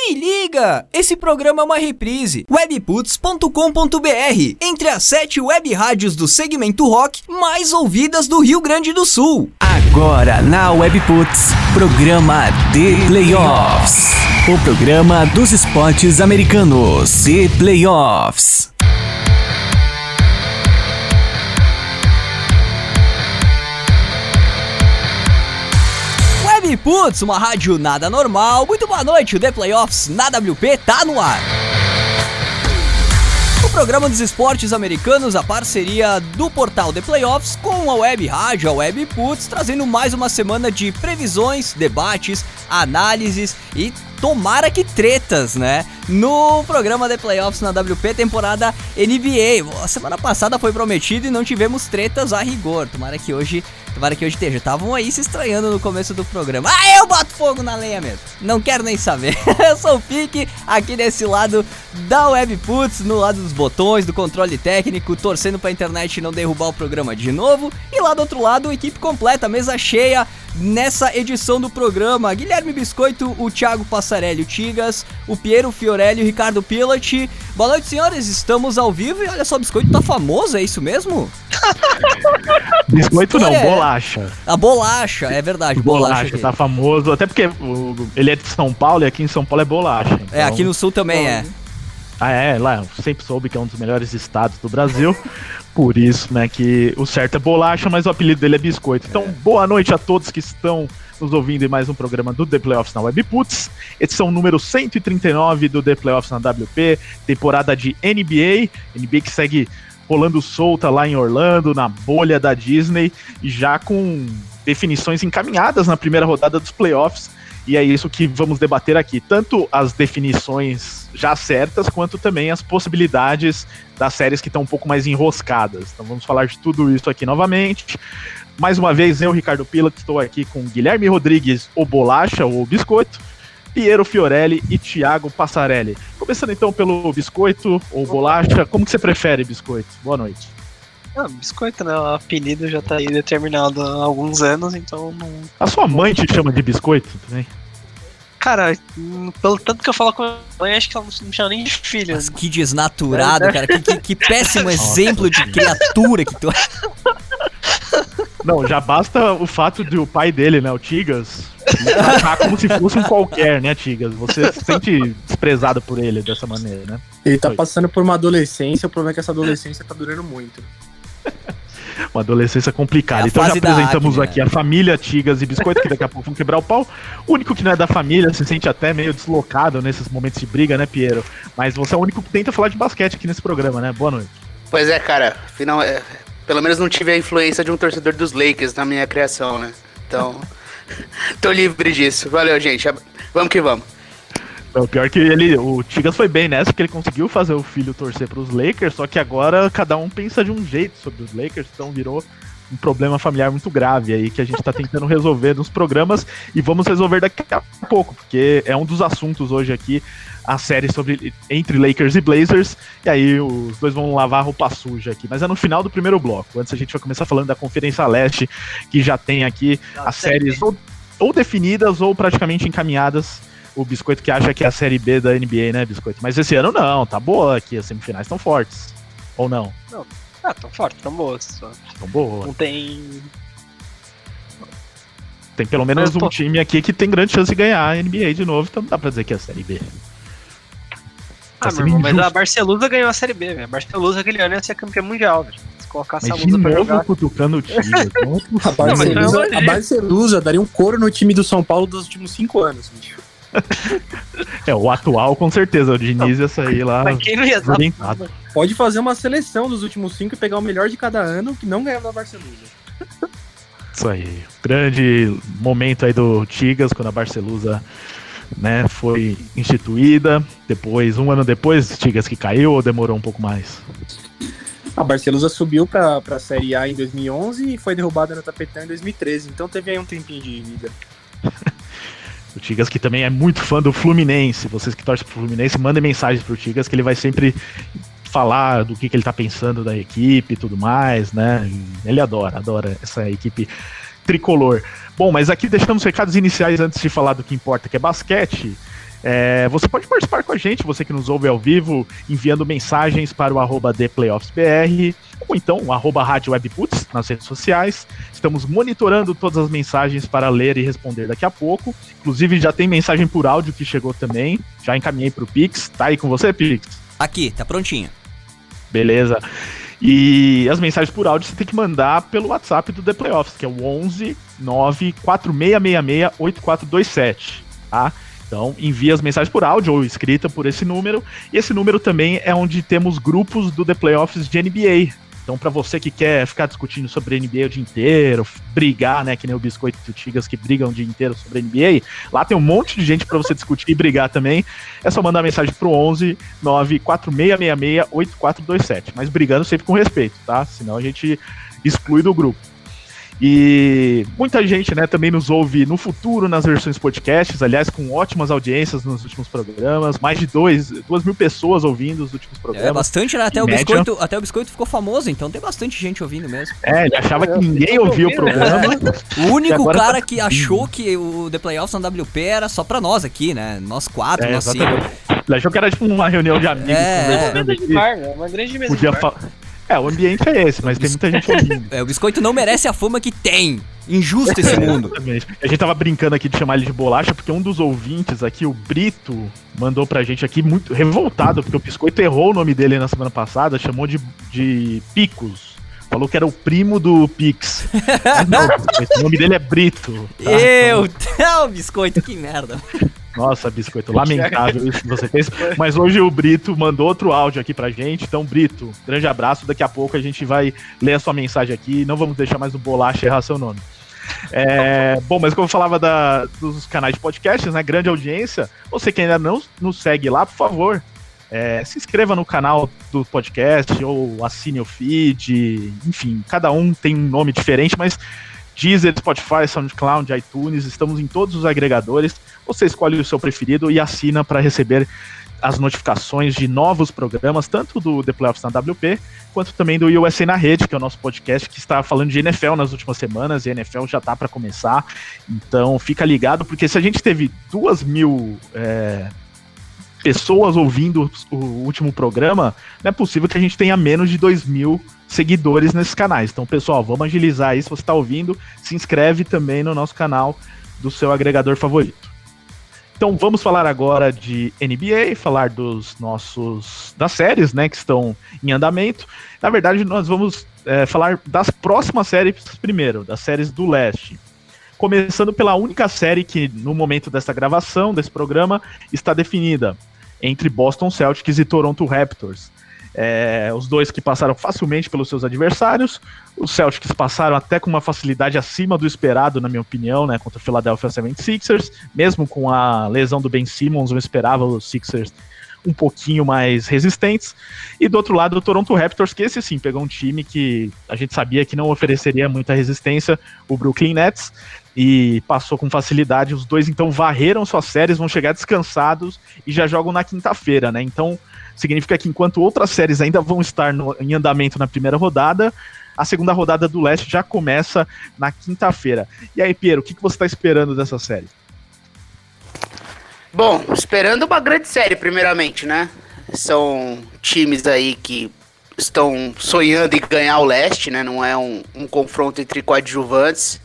Se liga! Esse programa é uma reprise. webputs.com.br Entre as sete web rádios do segmento rock mais ouvidas do Rio Grande do Sul. Agora na Webputs, programa The Playoffs. O programa dos esportes americanos. The Playoffs. Webputs, uma rádio nada normal. Muito boa noite, o The Playoffs na WP tá no ar. O programa dos esportes americanos, a parceria do portal The Playoffs com a web rádio, a Web Puts, trazendo mais uma semana de previsões, debates, análises e tomara que tretas, né? No programa The Playoffs na WP temporada NBA. A semana passada foi prometido e não tivemos tretas a rigor. Tomara que hoje, tomara que hoje esteja. Estavam aí se estranhando no começo do programa. Ah, eu boto fogo na lenha mesmo. Não quero nem saber. eu sou o Pique aqui desse lado da Webputs, no lado dos botões, do controle técnico, torcendo pra internet não derrubar o programa de novo. E lá do outro lado, equipe completa, mesa cheia nessa edição do programa. Guilherme Biscoito, o Thiago Passarelli, o Tigas, o Piero Fiorelli, o Ricardo Pilat. Boa noite, senhores. Estamos ao vivo e olha só, o Biscoito tá famoso, é isso mesmo? Biscoito não, É. bolacha. A bolacha, é verdade, Bolacha, bolacha. tá famoso. Até porque ele é de São Paulo e aqui em São Paulo é bolacha. É, então- aqui no sul também é. Ah, é, lá, eu sempre soube que é um dos melhores estados do Brasil. Por isso, né, que o certo é bolacha, mas o apelido dele é biscoito. Então, boa noite a todos que estão nos ouvindo em mais um programa do The Playoffs na Webputs. Edição número 139 do The Playoffs na WP, temporada de NBA. NBA que segue rolando solta lá em Orlando, na bolha da Disney, e já com definições encaminhadas na primeira rodada dos playoffs. E é isso que vamos debater aqui. Tanto as definições já certas, quanto também as possibilidades das séries que estão um pouco mais enroscadas. Então vamos falar de tudo isso aqui novamente. Mais uma vez, eu, Ricardo Pila, estou aqui com Guilherme Rodrigues, o Bolacha, ou Biscoito, Piero Fiorelli e Thiago Passarelli. Começando então pelo Biscoito ou Bolacha, como que você prefere, Biscoito? Boa noite. Ah, biscoito, né? O apelido já tá aí determinado há alguns anos, então não. A sua mãe te chama de Biscoito também? Cara, pelo tanto que eu falo com a minha mãe, acho que ela não me chama nem de filho. Mas que desnaturado, cara. Que, que- que péssimo exemplo de criatura que tu Não, já basta o fato de o pai dele, né, o Tigas, tratar como se fosse um qualquer, né, Tigas? Você se sente desprezado por ele dessa maneira, né? Ele tá Oi. passando por uma adolescência, o problema é que essa adolescência tá durando muito. Uma adolescência complicada. É então já apresentamos acne, aqui né? a família Tigas e Biscoito, que daqui a pouco vão quebrar o pau. O único que não é da família se sente até meio deslocado nesses momentos de briga, né, Piero? Mas você é o único que tenta falar de basquete aqui nesse programa, né? Boa noite. Pois é, cara, final, é, pelo menos não tive a influência de um torcedor dos Lakers na minha criação, né? Então, tô livre disso. Valeu, gente. Vamos que vamos. O pior que ele, o Tigas foi bem nessa, porque ele conseguiu fazer o filho torcer pros Lakers, só que agora cada um pensa de um jeito sobre os Lakers, então virou um problema familiar muito grave aí que a gente tá tentando resolver nos programas e vamos resolver daqui a pouco, porque é um dos assuntos hoje aqui, a série sobre entre Lakers e Blazers, e aí os dois vão lavar a roupa suja aqui, mas é no final do primeiro bloco. Antes a gente vai começar falando da Conferência Leste, que já tem aqui as séries ou, ou definidas ou praticamente encaminhadas o Biscoito que acha que é a série B da NBA, né, Biscoito? Mas esse ano não, tá boa aqui, as semifinais estão fortes. Ou não? Ah, tão forte, tão boas. Só. Estão boas. Não tem. Tem pelo menos um time aqui que tem grande chance de ganhar a NBA de novo, então não dá pra dizer que é a série B. Ah, Tá meu sendo irmão, mas a. Barcelusa ganhou a Série B, velho. A Barcelusa aquele ano ia ser campeã mundial, velho. Se colocar essa Mas lusa pra novo jogar. cutucando o time. Não é A Barcelusa, a Barcelusa daria um couro no time do São Paulo dos últimos cinco anos, bicho. É, o atual com certeza, o Diniz ia sair lá Mas quem não ia dar. Pode fazer uma seleção dos últimos cinco e pegar o melhor de cada ano que não ganhava da Barcelusa. Isso aí. Grande momento aí do Tigas, quando a Barcelusa né, foi instituída. Depois, um ano depois, Tigas que caiu ou demorou um pouco mais? A Barcelusa subiu pra, pra Série A em 2011 e foi derrubada no tapetão em 2013, então teve aí um tempinho de vida. O Tigas que também é muito fã do Fluminense. Vocês que torcem pro Fluminense, mandem mensagens pro Tigas que ele vai sempre falar do que, que ele tá pensando da equipe e tudo mais, né? Ele adora, adora essa equipe tricolor. Bom, mas aqui deixamos os recados iniciais antes de falar do que importa, que é basquete. É, você pode participar com a gente, você que nos ouve ao vivo, enviando mensagens para o arroba ThePlayoffsBR, ou então o arroba Rádio Webputs nas redes sociais. Estamos monitorando todas as mensagens para ler e responder daqui a pouco. Inclusive já tem mensagem por áudio que chegou também. Já encaminhei para o Pix. Tá aí com você, Pix? Aqui, tá prontinho. Beleza. E as mensagens por áudio você tem que mandar pelo WhatsApp do The Playoffs, que é o 11 94666 8427, tá? Então, envia as mensagens por áudio ou escrita por esse número. E esse número também é onde temos grupos do The Playoffs de NBA. Então, para você que quer ficar discutindo sobre NBA o dia inteiro, brigar, né, que nem o Biscoito e o Tigas que brigam o dia inteiro sobre NBA, lá tem um monte de gente para você discutir e brigar também. É só mandar mensagem pro 11 94666 8427, mas brigando sempre com respeito, tá? Senão a gente exclui do grupo. E muita gente, né, também nos ouve no futuro nas versões podcasts, aliás, com ótimas audiências nos últimos programas, mais de dois, duas mil pessoas ouvindo os últimos programas. É bastante, né? Até o, biscoito, até o biscoito ficou famoso, então tem bastante gente ouvindo mesmo. É, ele achava que ninguém ouvia o programa. O único cara tá... que achou que o The Playoffs na WP era só pra nós aqui, né? Nós quatro, é, nós cinco. Ele achou que era tipo uma reunião de amigos. É, é. de bar, né? uma grande mesa Podia de bar. É, o ambiente é esse, mas tem muita gente ouvindo. É, o biscoito não merece a fama que tem. Injusto esse mundo. Exatamente. A gente tava brincando aqui de chamar ele de bolacha, porque um dos ouvintes aqui, o Brito, mandou pra gente aqui muito revoltado, porque o biscoito errou o nome dele na semana passada, chamou de, de Picos. Falou que era o primo do Pix. não, o nome dele é Brito. Tá? Eu, então... biscoito, que merda. Nossa, biscoito, lamentável isso que você fez. Mas hoje o Brito mandou outro áudio aqui pra gente. Então, Brito, grande abraço. Daqui a pouco a gente vai ler a sua mensagem aqui. Não vamos deixar mais o Bolacha errar seu nome. É, bom, mas como eu falava da, dos canais de podcasts, né? Grande audiência. Você que ainda não nos segue lá, por favor, é, se inscreva no canal do podcast ou assine o feed. Enfim, cada um tem um nome diferente, mas Deezer, Spotify, SoundCloud, iTunes, estamos em todos os agregadores. Você escolhe o seu preferido e assina para receber as notificações de novos programas, tanto do The Playoffs na WP, quanto também do USA na Rede, que é o nosso podcast que está falando de NFL nas últimas semanas, e a NFL já está para começar. Então fica ligado, porque se a gente teve duas mil é, pessoas ouvindo o último programa, não é possível que a gente tenha menos de dois mil seguidores nesses canais. Então, pessoal, vamos agilizar isso. Se você está ouvindo, se inscreve também no nosso canal do seu agregador favorito. Então vamos falar agora de NBA, falar dos nossos das séries, né, que estão em andamento. Na verdade, nós vamos é, falar das próximas séries primeiro, das séries do leste. Começando pela única série que no momento dessa gravação desse programa está definida entre Boston Celtics e Toronto Raptors. É, os dois que passaram facilmente pelos seus adversários. Os Celtics passaram até com uma facilidade acima do esperado, na minha opinião, né, contra o Philadelphia 76ers. Mesmo com a lesão do Ben Simmons, eu esperava os Sixers um pouquinho mais resistentes. E do outro lado, o Toronto Raptors, que esse sim pegou um time que a gente sabia que não ofereceria muita resistência, o Brooklyn Nets, e passou com facilidade. Os dois então varreram suas séries, vão chegar descansados e já jogam na quinta-feira, né? Então significa que enquanto outras séries ainda vão estar no, em andamento na primeira rodada, a segunda rodada do leste já começa na quinta-feira. E aí, Piero, o que, que você está esperando dessa série? Bom, esperando uma grande série, primeiramente, né? São times aí que estão sonhando em ganhar o leste, né? Não é um, um confronto entre coadjuvantes.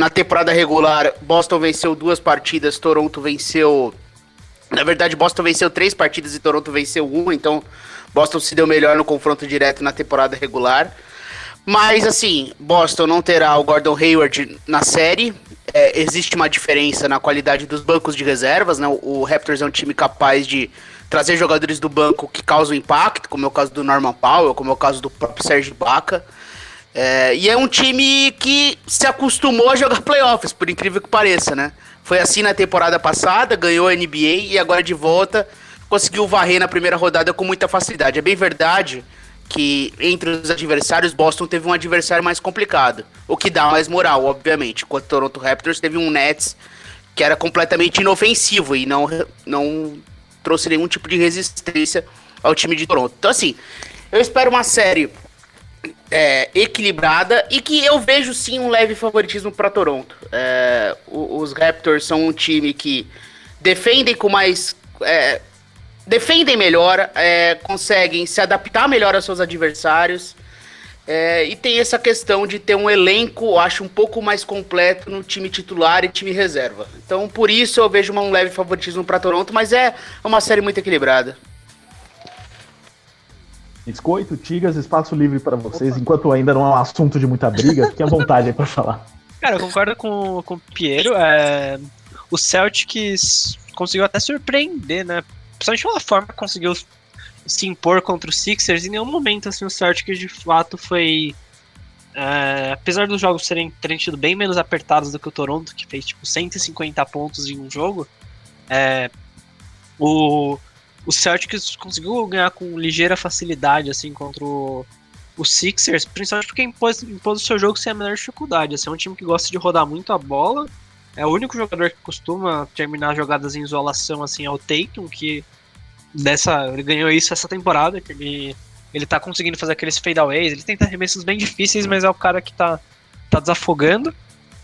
Na temporada regular, Boston venceu duas partidas, Toronto venceu na verdade, Boston venceu três partidas e Toronto venceu uma, então Boston se deu melhor no confronto direto na temporada regular. Mas, assim, Boston não terá o Gordon Hayward na série. É, existe uma diferença na qualidade dos bancos de reservas, né? O, Raptors é um time capaz de trazer jogadores do banco que causam impacto, como é o caso do Norman Powell, como é o caso do próprio Serge Baca. É, e é um time que se acostumou a jogar playoffs, por incrível que pareça, né? Foi assim na temporada passada, ganhou a NBA e agora de volta conseguiu varrer na primeira rodada com muita facilidade. É bem verdade que entre os adversários, Boston teve um adversário mais complicado, o que dá mais moral, obviamente. Enquanto Toronto Raptors teve um Nets que era completamente inofensivo e não, não trouxe nenhum tipo de resistência ao time de Toronto. Então, assim, eu espero uma série é, equilibrada e que eu vejo sim um leve favoritismo para Toronto. É, os Raptors são um time que defendem com mais. É, defendem melhor, é, conseguem se adaptar melhor aos seus adversários. É, e tem essa questão de ter um elenco, acho, um pouco mais completo no time titular e time reserva. Então, por isso eu vejo um leve favoritismo para Toronto, mas é uma série muito equilibrada. Biscoito, Tigas, espaço livre para vocês, Opa. enquanto ainda não é um assunto de muita briga, fiquem à vontade aí para falar. Cara, eu concordo com, com o Piero. É, o Celtics conseguiu até surpreender, né? Principalmente pela forma que conseguiu se impor contra os Sixers. Em nenhum momento, assim, o Celtics de fato foi. É, apesar dos jogos serem terem tido bem menos apertados do que o Toronto, que fez tipo 150 pontos em um jogo, é, o, o Celtics conseguiu ganhar com ligeira facilidade assim contra o, o Sixers, principalmente porque impôs, impôs o seu jogo sem a menor dificuldade. Assim, é um time que gosta de rodar muito a bola. É o único jogador que costuma terminar jogadas em isolação assim é o Tatum, que dessa, ele ganhou isso essa temporada, que ele ele tá conseguindo fazer aqueles fadeaways, ele tenta arremessos bem difíceis, mas é o cara que tá, tá desafogando.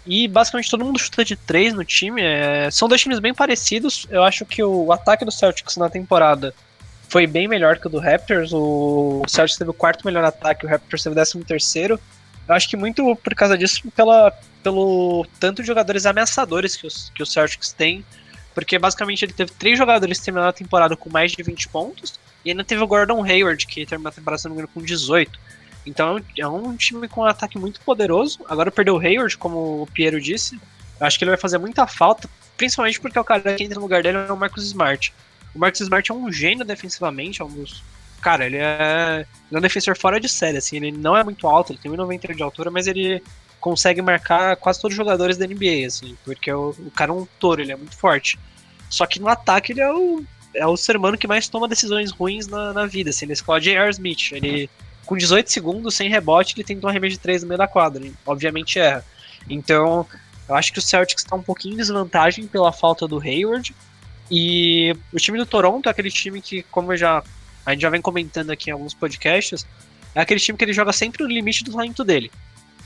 E basicamente todo mundo chuta de três no time. É... São dois times bem parecidos. Eu acho que o ataque do Celtics na temporada foi bem melhor que o do Raptors. O Celtics teve o quarto melhor ataque, o Raptors teve o décimo terceiro. Eu acho que muito por causa disso, pela, pelo tanto de jogadores ameaçadores que os, que o Celtics tem porque basicamente ele teve três jogadores terminando a temporada com mais de 20 pontos. E ainda teve o Gordon Hayward, que terminou a temporada, com 18. Então é um time com um ataque muito poderoso. Agora perdeu o Hayward, como o Piero disse. Eu acho que ele vai fazer muita falta, principalmente porque o cara que entra no lugar dele é o Marcus Smart. O Marcus Smart é um gênio defensivamente, é um dos. Cara, ele é, ele é um defensor fora de série, assim, ele não é muito alto, ele tem 1,90 de altura, mas ele consegue marcar quase todos os jogadores da NBA, assim, porque o, o cara é um touro, ele é muito forte. Só que no ataque ele é o, é o ser humano que mais toma decisões ruins na, na vida, assim, ele escola J.R. Smith, ele com 18 segundos, sem rebote, ele tenta um arremesso de 3 no meio da quadra, obviamente erra. Então, eu acho que o Celtics está um pouquinho em desvantagem pela falta do Hayward, e o time do Toronto é aquele time que, como eu já, a gente já vem comentando aqui em alguns podcasts, é aquele time que ele joga sempre no limite do talento dele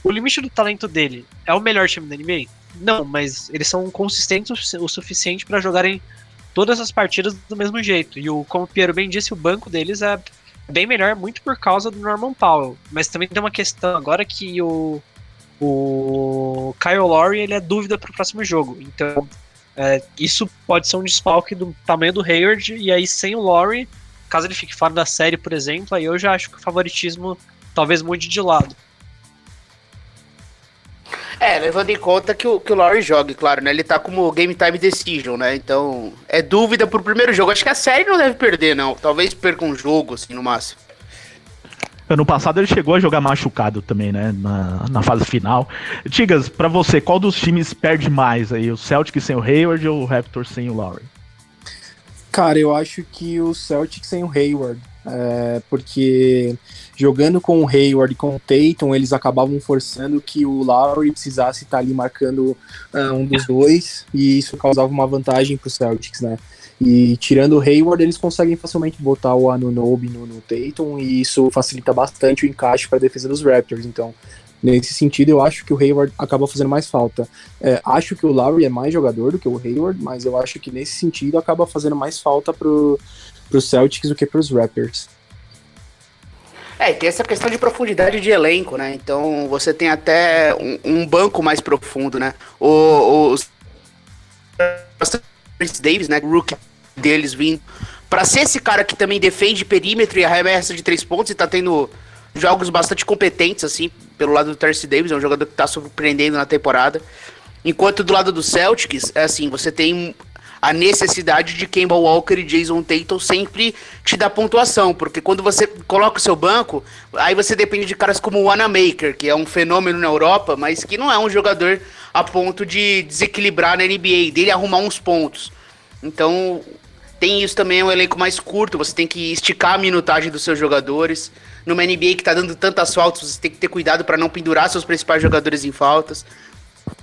o limite do talento dele é o melhor time da NBA? Não, mas eles são consistentes o suficiente para jogarem todas as partidas do mesmo jeito. E o, como o Piero bem disse, o banco deles é bem melhor, muito por causa do Norman Powell. Mas também tem uma questão agora que o, o Kyle Lowry ele é dúvida para o próximo jogo. Então, é, isso pode ser um desfalque do tamanho do Hayward. E aí, sem o Lowry, caso ele fique fora da série, por exemplo, aí eu já acho que o favoritismo talvez mude de lado. É, levando em conta que o, que o Laurie jogue, claro, né? Ele tá como Game Time Decision, né? Então, é dúvida pro primeiro jogo. Acho que a série não deve perder, não. Talvez perca um jogo, assim, no máximo. Ano passado ele chegou a jogar machucado também, né? Na, na fase final. Tigas, para você, qual dos times perde mais aí? O Celtic sem o Hayward ou o Raptors sem o Lowry? Cara, eu acho que o Celtic sem o Hayward. É, porque jogando com o Hayward e com o Tatum, eles acabavam forçando que o Lowry precisasse estar ali marcando uh, um dos dois, e isso causava uma vantagem para os Celtics, né? E tirando o Hayward, eles conseguem facilmente botar o Anunobi no, no Tatum, e isso facilita bastante o encaixe para a defesa dos Raptors. Então, nesse sentido, eu acho que o Hayward acaba fazendo mais falta. É, acho que o Lowry é mais jogador do que o Hayward, mas eu acho que nesse sentido acaba fazendo mais falta pro, pro Celtics do que pros Raptors. É, tem essa questão de profundidade de elenco, né? Então você tem até um, um banco mais profundo, né? O, os Davis, né? O rookie deles vindo. Pra ser esse cara que também defende perímetro e arremessa de três pontos e tá tendo jogos bastante competentes, assim, pelo lado do Terce Davis, é um jogador que tá surpreendendo na temporada. Enquanto do lado do Celtics, é assim, você tem a necessidade de Kemba Walker e Jason Tatum sempre te dar pontuação, porque quando você coloca o seu banco, aí você depende de caras como o Wanamaker, que é um fenômeno na Europa, mas que não é um jogador a ponto de desequilibrar na NBA, dele arrumar uns pontos. Então, tem isso também, é um elenco mais curto, você tem que esticar a minutagem dos seus jogadores. Numa NBA que tá dando tantas faltas, você tem que ter cuidado para não pendurar seus principais jogadores em faltas.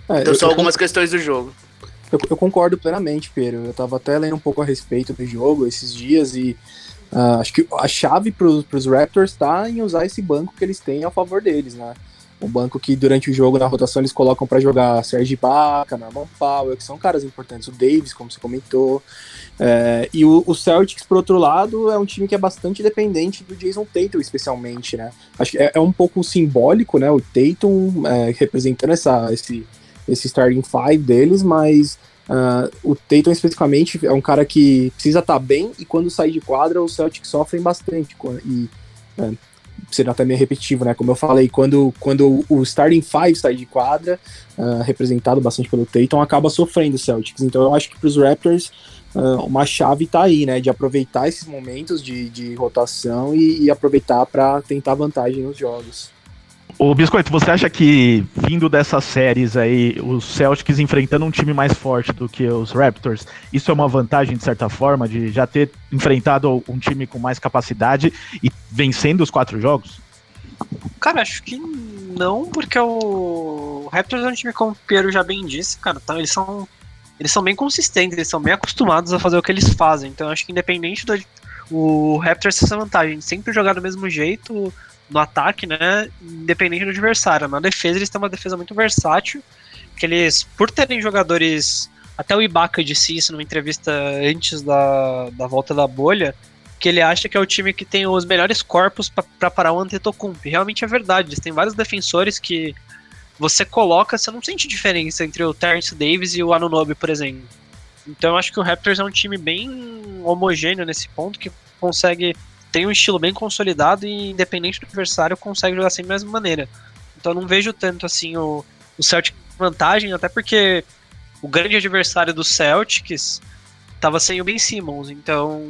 É, então são algumas questões do jogo. Eu, eu, concordo plenamente, Pedro. Eu tava até lendo um pouco a respeito do jogo esses dias e uh, acho que a chave para os Raptors está em usar esse banco que eles têm a favor deles, né? Um banco que durante o jogo, na rotação, eles colocam para jogar Serge Ibaka, Norman Powell, que são caras importantes. O Davis, como você comentou. É, e o, o, Celtics, por outro lado, é um time que é bastante dependente do Jason Tatum, especialmente, né? Acho que é, é um pouco simbólico, né? O Tatum é, representando essa, esse, esse starting five deles, mas uh, o Tatum especificamente é um cara que precisa estar tá bem e quando sair de quadra, os Celtics sofrem bastante. E é, sendo até meio repetitivo, né? Como eu falei, quando, quando o starting five sai de quadra, uh, representado bastante pelo Tatum, acaba sofrendo o Celtics. Então eu acho que para os Raptors uh, uma chave está aí, né? De aproveitar esses momentos de, de rotação e, e aproveitar para tentar vantagem nos jogos. O Biscoito, você acha que vindo dessas séries aí, os Celtics enfrentando um time mais forte do que os Raptors, isso é uma vantagem de certa forma, de já ter enfrentado um time com mais capacidade e vencendo os quatro jogos? Cara, acho que não, porque o Raptors é um time, como o Piero já bem disse, cara, então eles são eles são bem consistentes, eles são bem acostumados a fazer o que eles fazem. Então acho que independente do o Raptors tem essa vantagem, sempre jogar do mesmo jeito no ataque, né? Independente do adversário. Na defesa eles têm uma defesa muito versátil, que eles, por terem jogadores, até o Ibaka disse isso numa entrevista antes da, da volta da bolha, que ele acha que é o time que tem os melhores corpos para parar o Antetokounmpo. Realmente é verdade. Eles têm vários defensores que você coloca, você não sente diferença entre o Terence Davis e o Anunobi, por exemplo. Então eu acho que o Raptors é um time bem homogêneo nesse ponto, que consegue tem um estilo bem consolidado e independente do adversário consegue jogar sempre da mesma maneira. Então eu não vejo tanto assim o, o Celtic vantagem, até porque o grande adversário do Celtics estava sem o Ben Simmons, então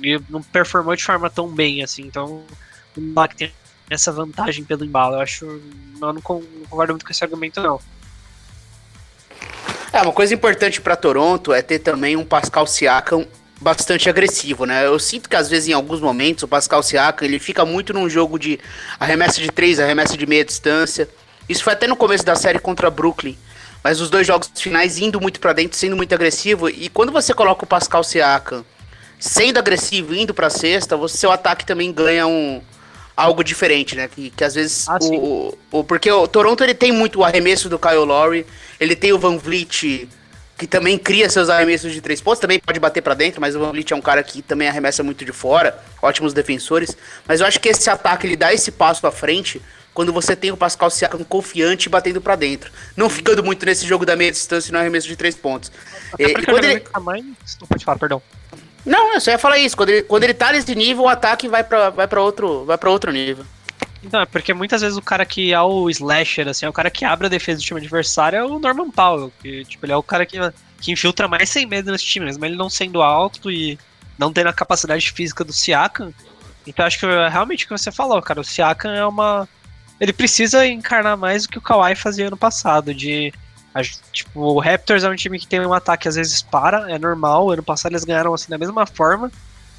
ele não performou de forma tão bem assim, então não dá que tem essa vantagem pelo embalo. Eu acho. Eu não, concordo muito com esse argumento, não. É, uma coisa importante para Toronto é ter também um Pascal Siakam bastante agressivo, né? Eu sinto que às vezes em alguns momentos o Pascal Siakam ele fica muito num jogo de arremesso de três, arremesso de meia distância. Isso foi até no começo da série contra Brooklyn, mas os dois jogos finais indo muito para dentro, sendo muito agressivo. E quando você coloca o Pascal Siakam sendo agressivo, indo para cesta, você, seu ataque também ganha um algo diferente, né? Que, que às vezes ah, o, o, porque o Toronto ele tem muito o arremesso do Kyle Lowry, ele tem o Van Vliet que também cria seus arremessos de três pontos, também pode bater para dentro, mas o Van Vliet é um cara que também arremessa muito de fora, ótimos defensores, mas eu acho que esse ataque ele dá esse passo à frente quando você tem o Pascal Siakam confiante batendo para dentro, não ficando muito nesse jogo da meia distância no arremesso de três pontos. Até e, quando ele... tamanho... Não pode falar, perdão. Não, eu só ia falar isso. Quando ele, quando ele tá nesse nível, o ataque vai pra, vai pra, outro, vai pra outro nível. Não, é porque muitas vezes o cara que é o slasher, assim, é o cara que abre a defesa do time adversário é o Norman Powell. Que, tipo, ele é o cara que, que infiltra mais sem medo nesse time, mesmo ele não sendo alto e não tendo a capacidade física do Siakam. Então acho que realmente o que você falou, cara. O Siakam é uma. Ele precisa encarnar mais o que o Kawhi fazia ano passado, de Tipo, o Raptors é um time que tem um ataque às vezes para, é normal. Ano passado eles ganharam assim da mesma forma.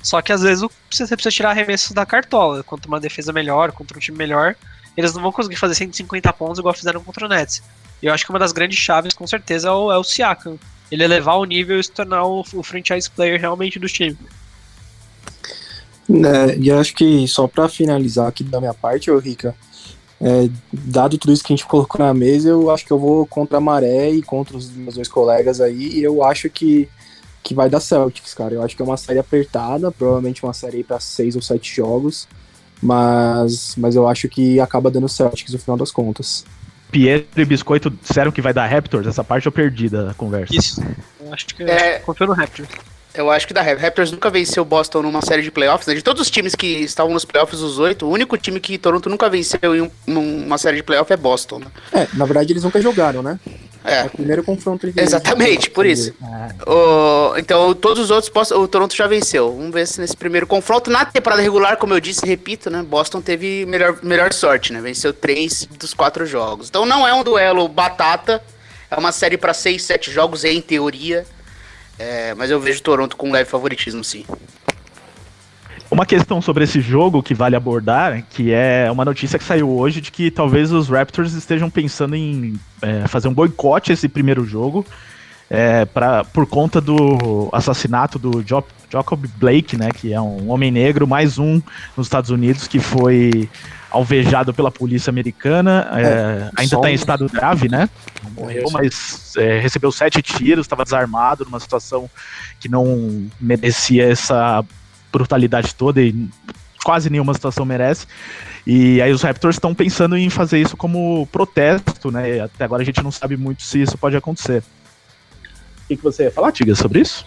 Só que às vezes você precisa tirar arremessos da cartola. Contra uma defesa melhor, contra um time melhor, eles não vão conseguir fazer 150 pontos igual fizeram contra o Nets. E eu acho que uma das grandes chaves, com certeza, é o, é o Siakam. Ele elevar o nível e se tornar o, o franchise player realmente do time. É, e acho que só para finalizar aqui da minha parte, ô Rica, é, dado tudo isso que a gente colocou na mesa, eu acho que eu vou contra a Maré e contra os meus dois colegas aí, e eu acho que, que vai dar Celtics, cara. Eu acho que é uma série apertada, provavelmente uma série para seis ou sete jogos, mas, mas eu acho que acaba dando Celtics no final das contas. Pietro e Biscoito disseram que vai dar Raptors, essa parte eu perdi da conversa. Isso, eu acho que é... confio no Raptors. Eu acho que da Raptors nunca venceu o Boston numa série de playoffs. Né? De todos os times que estavam nos playoffs, os oito, o único time que Toronto nunca venceu em um, uma série de playoffs é Boston. Né? É, na verdade eles nunca jogaram, né? É. é o primeiro confronto entre Exatamente, por isso. É. O, então, todos os outros, o Toronto já venceu. Vamos ver se nesse primeiro confronto, na temporada regular, como eu disse, repito, né? Boston teve melhor, melhor sorte, né? Venceu três dos quatro jogos. Então não é um duelo batata, é uma série para seis, sete jogos, em teoria. É, mas eu vejo Toronto com um leve favoritismo, sim. Uma questão sobre esse jogo que vale abordar, que é uma notícia que saiu hoje de que talvez os Raptors estejam pensando em é, fazer um boicote esse primeiro jogo, é, pra, por conta do assassinato do Job, Jacob Blake, né, que é um homem negro, mais um nos Estados Unidos que foi alvejado pela polícia americana, é, é, ainda está em estado grave, né? Não morreu, mas é, recebeu sete tiros, estava desarmado, numa situação que não merecia essa brutalidade toda e quase nenhuma situação merece. E aí os Raptors estão pensando em fazer isso como protesto, né? Até agora a gente não sabe muito se isso pode acontecer. O que, que você ia falar, Tiga, sobre isso?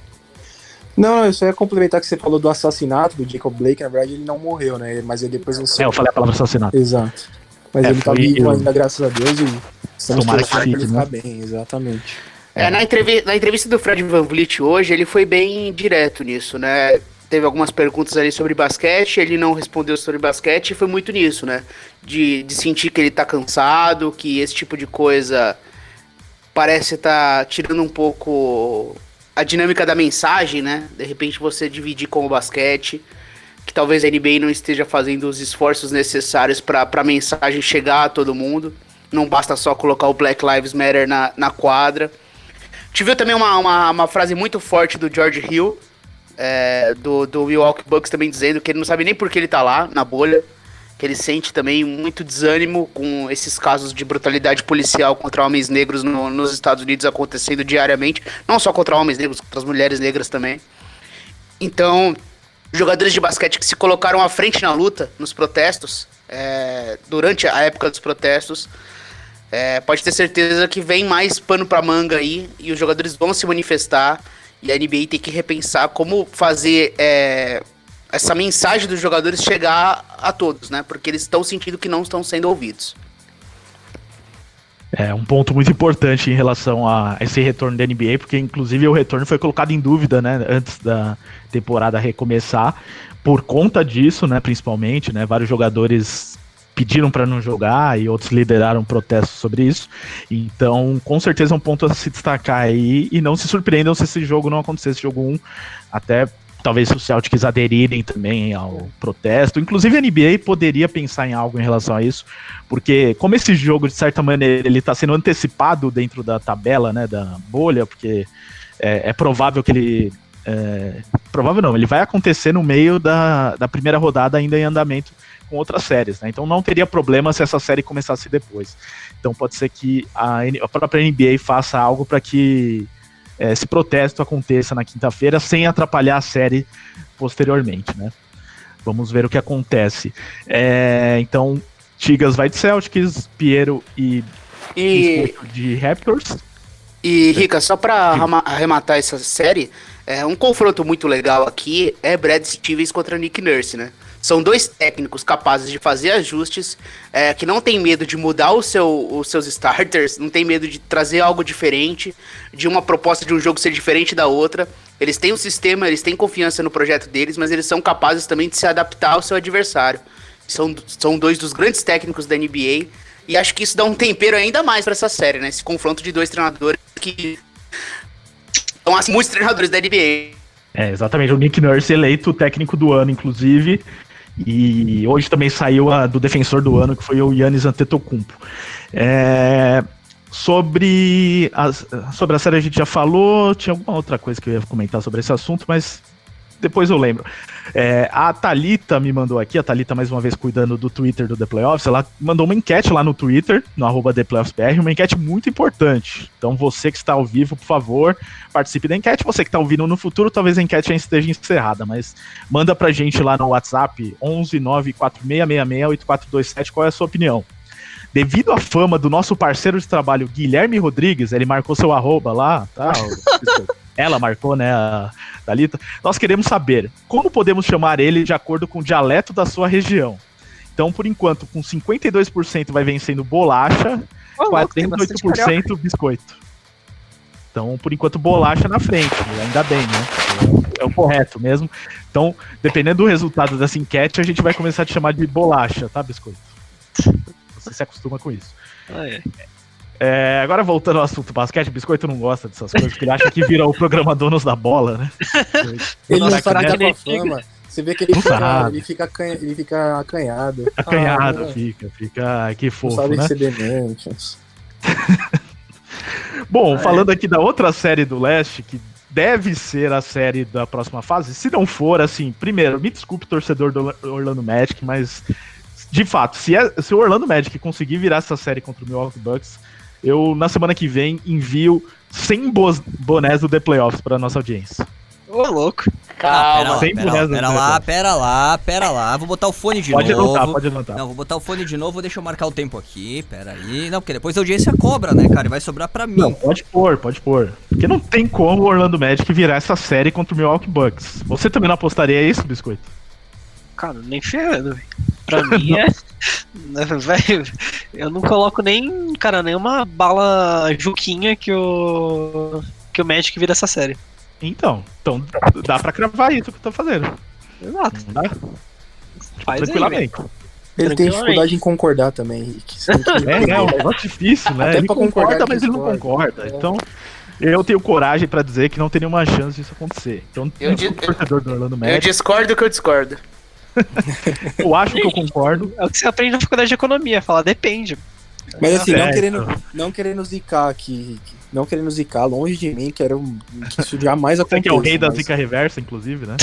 Não, eu só ia complementar que você falou do assassinato do Jacob Blake, na verdade ele não morreu, né? Mas ele depois não É, eu falei a palavra assassinato. Exato. Mas É, ele tá vivo eu- ainda, graças a Deus, e estamos Tomara que fique, né? bem, exatamente. É, na, entrevi na entrevista do Fred Van Vliet hoje, ele foi bem direto nisso, né? Teve algumas perguntas ali sobre basquete, ele não respondeu sobre basquete e foi muito nisso, né? De, de sentir que ele tá cansado, que esse tipo de coisa parece estar tirando um pouco a dinâmica da mensagem, né? De repente você dividir com o basquete, que talvez a NBA não esteja fazendo os esforços necessários para a mensagem chegar a todo mundo. Não basta só colocar o Black Lives Matter na, na quadra. Tive também uma, uma, uma frase muito forte do George Hill, é, do, do Milwaukee Bucks também dizendo que ele não sabe nem por que ele tá lá, na bolha. Que ele sente também muito desânimo com esses casos de brutalidade policial contra homens negros no- nos Estados Unidos acontecendo diariamente. Não só contra homens negros, contra as mulheres negras também. Então, jogadores de basquete que se colocaram à frente na luta, nos protestos, é, durante a época dos protestos, é, pode ter certeza que vem mais pano pra manga aí e os jogadores vão se manifestar e a NBA tem que repensar como fazer é, essa mensagem dos jogadores chegar a todos, né? Porque eles estão sentindo que não estão sendo ouvidos. É um ponto muito importante em relação a esse retorno da NBA, porque inclusive o retorno foi colocado em dúvida, né, antes da temporada recomeçar, por conta disso, né, principalmente, né, vários jogadores pediram para não jogar e outros lideraram protestos sobre isso. Então, com certeza é um ponto a se destacar aí e não se surpreendam se esse jogo não acontecer, esse jogo 1, até talvez se os Celtics aderirem também ao protesto. Inclusive a NBA poderia pensar em algo em relação a isso, porque como esse jogo, de certa maneira, ele está sendo antecipado dentro da tabela, né, da bolha, porque é, é provável que ele... é, provável não, ele vai acontecer no meio da, da primeira rodada ainda em andamento com outras séries, né? Então não teria problema se essa série começasse depois. Então pode ser que a, a própria NBA faça algo para que é, esse protesto aconteça na quinta-feira sem atrapalhar a série posteriormente, né? Vamos ver o que acontece. É, então, Tigas vai de Celtics, Piero e E, de Raptors. e Rica, só arrema- arrematar essa série, é, um confronto muito legal aqui é Brad Stevens contra Nick Nurse, né? São dois técnicos capazes de fazer ajustes, é, que não tem medo de mudar o seu, os seus starters, não tem medo de trazer algo diferente, de uma proposta de um jogo ser diferente da outra. Eles têm um sistema, eles têm confiança no projeto deles, mas eles são capazes também de se adaptar ao seu adversário. São, são dois dos grandes técnicos da NBA, e acho que isso dá um tempero ainda mais pra essa série, né? Esse confronto de dois treinadores que são assim, muitos treinadores da NBA. É, exatamente, o Nick Nurse eleito técnico do ano, inclusive. E hoje também saiu a do defensor do ano, que foi o Yannis Antetokounmpo. É, sobre, as, sobre a série a gente já falou, tinha alguma outra coisa que eu ia comentar sobre esse assunto, mas depois eu lembro. É, a Thalita me mandou aqui, a Thalita mais uma vez cuidando do Twitter do The Playoffs, ela mandou uma enquete lá no Twitter, no arroba ThePlayoffsBR, uma enquete muito importante. Então você que está ao vivo, por favor, participe da enquete. Você que está ouvindo no futuro, talvez a enquete já esteja encerrada, mas manda pra gente lá no WhatsApp 11 94666 8427 qual é a sua opinião. Devido à fama do nosso parceiro de trabalho, Guilherme Rodrigues, ele marcou seu arroba lá, tá? Ela marcou, né, a Thalita. Nós queremos saber como podemos chamar ele de acordo com o dialeto da sua região. Então, por enquanto, com 52% vai vencendo bolacha, carioca. 48% biscoito. Então, por enquanto, bolacha na frente, ainda bem, né? É o correto mesmo. Então, dependendo do resultado dessa enquete, a gente vai começar a te chamar de bolacha, tá, biscoito? Você se acostuma com isso. Ah, é. É, agora voltando ao assunto basquete, o biscoito não gosta dessas coisas, porque ele acha que vira o programa Donos da Bola, né? Ele não sabe que é uma fama. Você vê que ele Não fica, ele, fica ele fica acanhado. Acanhado, Ah, fica, fica, que Não fofo, sabe né? receber mentes. Bom, falando aqui da outra série do leste, que deve ser a série da próxima fase. Se não for, assim, primeiro, me desculpe, torcedor do Orlando Magic, mas de fato, se, é, se o Orlando Magic conseguir virar essa série contra o Milwaukee Bucks, eu na semana que vem envio 100 bonés do The Playoffs para nossa audiência. Ô, louco. Calma, ah, pera, lá, pera, pera lá, pera lá, pera lá. Vou botar o fone de pode novo. Pode anotar, pode anotar. Não, vou botar o fone de novo, deixa eu marcar o tempo aqui, pera aí. Não, porque depois a audiência cobra, né, cara? E vai sobrar pra mim. Não, pode pôr, pode pôr. Porque não tem como o Orlando Magic virar essa série contra o Milwaukee Bucks. Você também não apostaria isso, Biscoito? Cara, nem ferrando, Pra mim é. Velho, eu não coloco nem, cara, nenhuma bala juquinha que o. que o Magic vira essa série. Então, então dá pra cravar isso que eu tô fazendo. Exato. Dá? Faz Tranquilamente. Aí, ele tem dificuldade em concordar também, Henrique. é, é um negócio difícil, né? Até ele concorda, mas ele não concorda. É. Então, eu tenho coragem pra dizer que não tem nenhuma chance disso acontecer. Então, eu, di do Orlando Magic, eu discordo que eu discordo. Eu acho que eu concordo. É o que você aprende na faculdade de economia, falar depende. Mas assim, não querendo, não querendo zicar aqui, não querendo zicar, longe de mim, quero que isso jamais aconteça. Você que é o rei mas... da zica reversa, inclusive, né?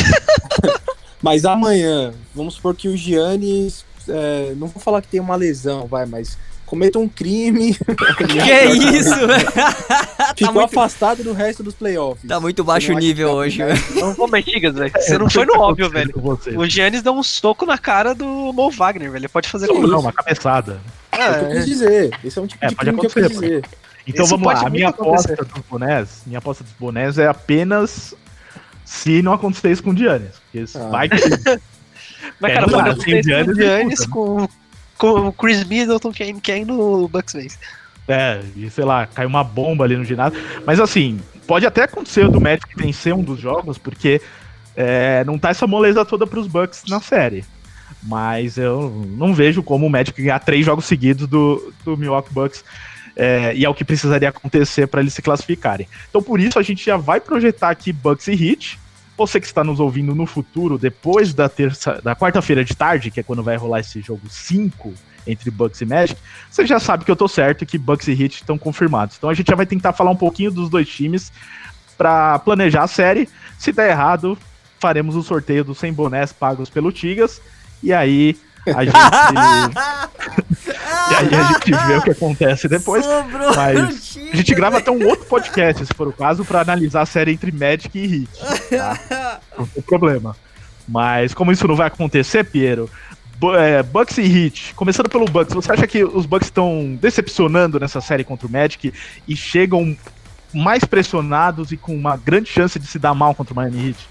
mas amanhã, vamos supor que o Giannis, é, não vou falar que tem uma lesão, vai, mas cometa um crime. que isso, velho? Ficou tá muito... afastado do resto dos playoffs. Tá muito baixo o nível tá hoje, velho. Não vou Metigas, velho. Você não foi no óbvio, velho. O Giannis deu um soco na cara do Mo Wagner, velho. Ele pode fazer com Não, uma cabeçada. É, é, eu quis dizer. Esse é um tipo é, de crime que eu quis dizer. Então Isso vamos lá, a minha aposta dos bonés, minha aposta dos bonés é apenas se não acontecer isso com o Giannis. Porque ah. vai que. Mas, cara, é, pode acontecer com o Giannis com, com o Chris Middleton quem, quem no Bucks fez. É, e sei lá, cai uma bomba ali no ginásio. Mas assim, pode até acontecer do Magic vencer um dos jogos, porque é, não tá essa moleza toda pros Bucks na série. Mas eu não vejo como o Magic ganhar três jogos seguidos do, do Milwaukee Bucks é, e é o que precisaria acontecer para eles se classificarem. Então, por isso, a gente já vai projetar aqui Bucks e Heat. Você que está nos ouvindo no futuro, depois da terça, da quarta-feira de tarde, que é quando vai rolar esse jogo 5 entre Bucks e Magic, você já sabe que eu tô certo que Bucks e Heat estão confirmados. Então a gente já vai tentar falar um pouquinho dos dois times para planejar a série. Se der errado, faremos o sorteio dos 100 bonés pagos pelo Tigas. E aí a gente. e aí a gente vê o que acontece depois. Sobrou mas a gente grava até um outro podcast, se for o caso, para analisar a série entre Magic e Hit. Tá? Não tem problema. Mas como isso não vai acontecer, Piero, é, Bucks e Hit, começando pelo Bucks, você acha que os Bucks estão decepcionando nessa série contra o Magic e chegam mais pressionados e com uma grande chance de se dar mal contra o Miami Heat?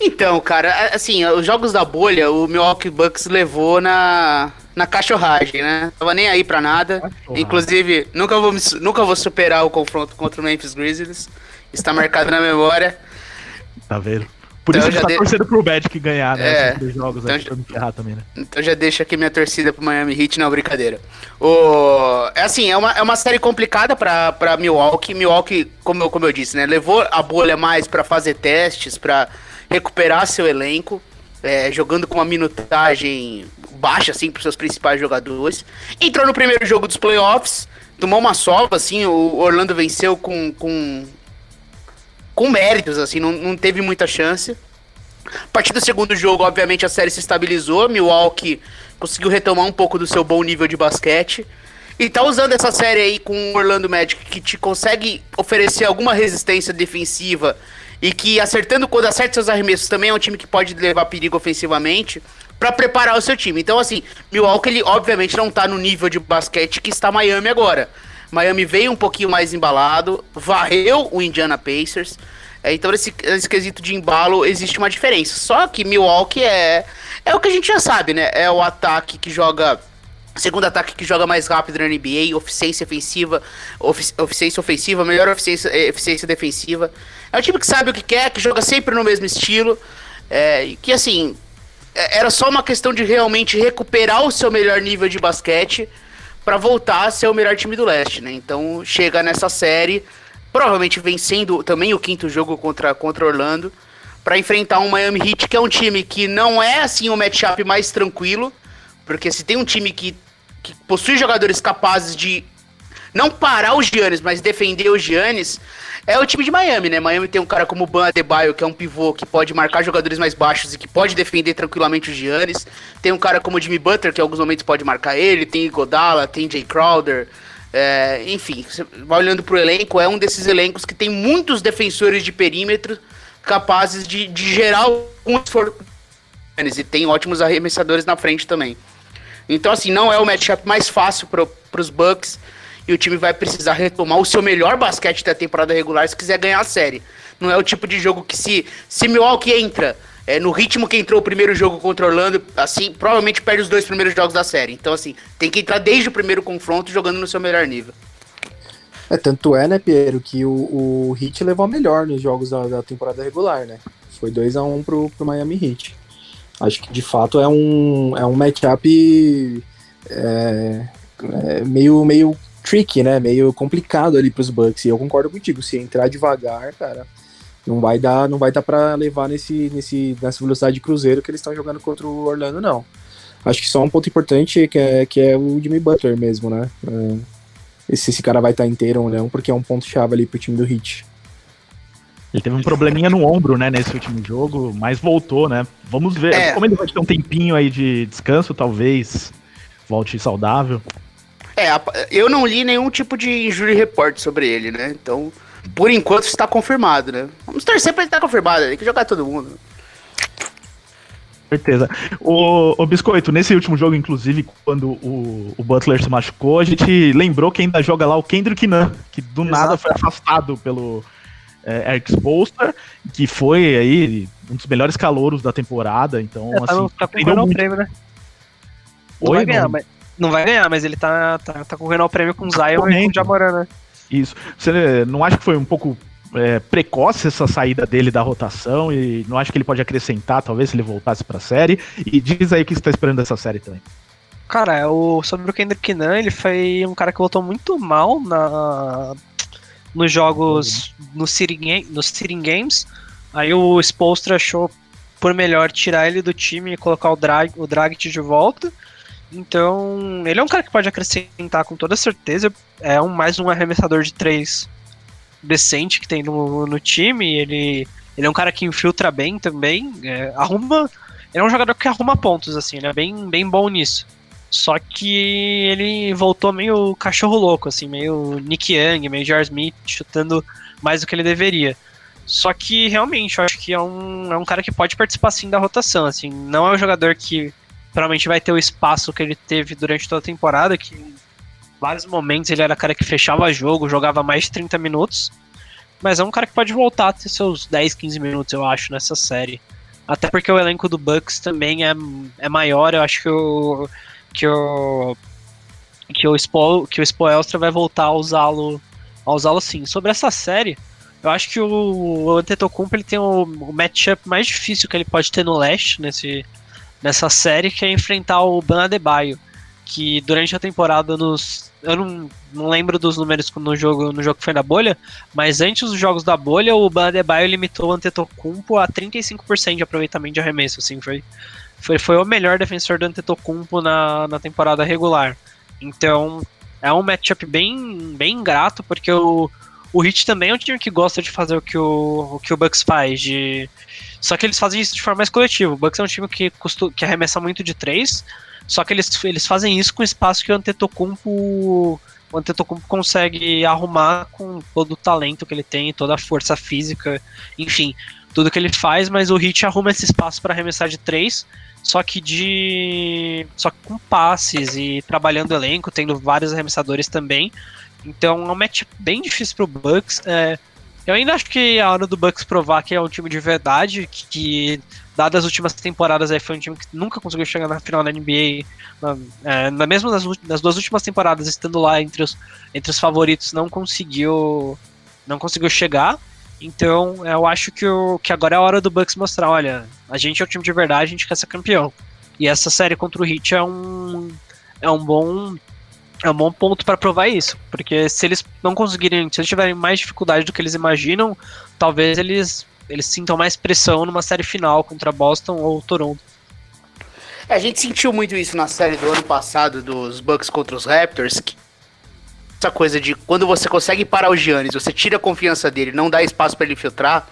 Então, cara, assim, os jogos da bolha, o Milwaukee Bucks levou na, na cachorragem, né? Tava nem aí pra nada. Inclusive, nunca vou, nunca vou superar o confronto contra o Memphis Grizzlies. Está marcado na memória. Tá vendo? Por então isso a gente tá de... torcendo pro Magic ganhar, né? É, jogos então, aí, pra me ferrar também, né? Então já deixo aqui minha torcida pro Miami Heat, não, brincadeira. O... É assim, é uma, é uma série complicada pra, pra Milwaukee. Milwaukee, como eu, como eu disse, né? Levou a bolha mais pra fazer testes, pra recuperar seu elenco, é, jogando com uma minutagem baixa, assim, para seus principais jogadores. Entrou no primeiro jogo dos playoffs, tomou uma sova, assim, o Orlando venceu com, com, com méritos, assim, não, não teve muita chance. A partir do segundo jogo, obviamente, a série se estabilizou, Milwaukee conseguiu retomar um pouco do seu bom nível de basquete. E tá usando essa série aí com o Orlando Magic, que te consegue oferecer alguma resistência defensiva e que acertando quando acerta seus arremessos também é um time que pode levar perigo ofensivamente para preparar o seu time. Então, assim, Milwaukee, ele obviamente não tá no nível de basquete que está Miami agora. Miami veio um pouquinho mais embalado, varreu o Indiana Pacers. É, então, nesse, nesse quesito de embalo, existe uma diferença. Só que Milwaukee é, é o que a gente já sabe, né? É o ataque que joga Segundo ataque que joga mais rápido na NBA, eficiência ofensiva, eficiência ofensiva, melhor eficiência defensiva. É um time que sabe o que quer, que joga sempre no mesmo estilo. É, que assim, é, era só uma questão de realmente recuperar o seu melhor nível de basquete para voltar a ser o melhor time do leste, né? Então chega nessa série, provavelmente vencendo também o quinto jogo contra, contra Orlando, para enfrentar um Miami Heat que é um time que não é assim o matchup mais tranquilo, porque se tem um time que que possui jogadores capazes de não parar os Giannis, mas defender os Giannis, é o time de Miami, né? Miami tem um cara como o Ban Adebayo, que é um pivô que pode marcar jogadores mais baixos e que pode defender tranquilamente os Giannis. Tem um cara como o Jimmy Butler, que em alguns momentos pode marcar ele. Tem Godala, tem Jay Crowder. É, enfim, você vai olhando pro elenco, é um desses elencos que tem muitos defensores de perímetro capazes de, de gerar um esforço. E tem ótimos arremessadores na frente também. Então, assim, não é o matchup mais fácil para os Bucks e o time vai precisar retomar o seu melhor basquete da temporada regular se quiser ganhar a série. Não é o tipo de jogo que se, se Milwaukee entra é, no ritmo que entrou o primeiro jogo contra Orlando, assim, provavelmente perde os dois primeiros jogos da série. Então, assim, tem que entrar desde o primeiro confronto jogando no seu melhor nível. É, tanto é, né, Piero, que o, o Heat levou a melhor nos jogos da, da temporada regular, né? Foi 2 a 1 um pro, pro Miami Heat. Acho que de fato é um, é um matchup é, é meio, meio tricky, né? Meio complicado ali pros Bucks. E eu concordo contigo, se entrar devagar, cara, não vai dar, não vai dar para levar nesse, nesse, nessa velocidade de cruzeiro que eles estão jogando contra o Orlando, não. Acho que só um ponto importante que é, que é o Jimmy Butler mesmo, né? É, se esse cara vai estar inteiro ou não, porque é um ponto-chave ali pro time do Heat. Ele teve um probleminha no ombro, né, nesse último jogo, mas voltou, né? Vamos ver. É. Como ele vai ter um tempinho aí de descanso, talvez volte saudável. É, eu não li nenhum tipo de injury report sobre ele, né? Então, por enquanto está confirmado, né? Vamos torcer para ele estar confirmado, tem que jogar todo mundo. Certeza. O, o Biscoito, nesse último jogo, inclusive, quando o, o Butler se machucou, a gente lembrou que ainda joga lá o Kendrick Nunn, que do Exato. nada foi afastado pelo é, Eric Spoelstra, que foi aí um dos melhores calouros da temporada, então, é, tá assim... Tá, tá muito... prêmio, né? Não Oi, vai ganhar, mas não vai ganhar, mas ele tá, tá, tá concorrendo ao prêmio com o Zion e com o Jamoran, né? Isso. Você não acha que foi um pouco é, precoce essa saída dele da rotação e não acha que ele pode acrescentar, talvez, se ele voltasse pra série? E diz aí o que você tá esperando dessa série também. Cara, o, sobre o Kendrick Nunn, ele foi um cara que voltou muito mal na, nos jogos, uhum. no sitting, nos sitting games. Aí o Spolstra achou por melhor tirar ele do time e colocar o, drag, o Dragic de volta. Então, ele é um cara que pode acrescentar com toda certeza. É um mais um arremessador de três decente que tem no, no time. Ele, ele é um cara que infiltra bem também. É, arruma. Ele é um jogador que arruma pontos, assim, ele é bem, bem bom nisso. Só que ele voltou meio cachorro louco, assim, meio Nick Young, meio Jar Smith, chutando mais do que ele deveria. Só que realmente eu acho que é um, é um cara que pode participar sim da rotação. Assim, não é um jogador que provavelmente vai ter o espaço que ele teve durante toda a temporada, que em vários momentos ele era cara que fechava jogo, jogava mais de 30 minutos. Mas é um cara que pode voltar a ter seus 10, 15 minutos, eu acho, nessa série. Até porque o elenco do Bucks também é, é maior, eu acho que o. que o. que o, Spo, que o Spoelstra vai voltar a usá-lo a usá-lo sim. Sobre essa série, eu acho que o, o Antetokounmpo ele tem o, o matchup mais difícil que ele pode ter no leste nesse, nessa série, que é enfrentar o Ban Adebayo, que durante a temporada nos eu não, não lembro dos números no jogo no jogo que foi na bolha, mas antes dos jogos da bolha, o Ban Adebayo limitou o Antetokounmpo a 35% de aproveitamento de arremesso, assim, foi, foi, foi o melhor defensor do Antetokounmpo na, na temporada regular. Então, é um matchup bem, bem ingrato, porque o, o Heat também é um time que gosta de fazer o que o, o, que o Bucks faz, de só que eles fazem isso de forma mais coletiva. O Bucks é um time que, custo, que arremessa muito de três, só que eles, eles fazem isso com o espaço que o Antetokounmpo, o Antetokounmpo consegue arrumar com todo o talento que ele tem, toda a força física, enfim, tudo que ele faz, mas o Hit arruma esse espaço para arremessar de três, só que de só que com passes e trabalhando o elenco, tendo vários arremessadores também. Então é um match bem difícil pro Bucks. É, eu ainda acho que a hora do Bucks provar que é um time de verdade, que, que dadas as últimas temporadas aí foi um time que nunca conseguiu chegar na final da NBA, na, é, na mesmo nas, nas, duas últimas temporadas estando lá entre os, entre os favoritos não conseguiu não conseguiu chegar. Então eu acho que, o, que agora é a hora do Bucks mostrar, olha, a gente é o time de verdade, a gente quer ser campeão. E essa série contra o Heat é um é um bom é um bom ponto para provar isso, porque se eles não conseguirem, se eles tiverem mais dificuldade do que eles imaginam, talvez eles eles sintam mais pressão numa série final contra Boston ou Toronto. É, a gente sentiu muito isso na série do ano passado dos Bucks contra os Raptors, que essa coisa de quando você consegue parar o Giannis, você tira a confiança dele, não dá espaço para ele filtrar,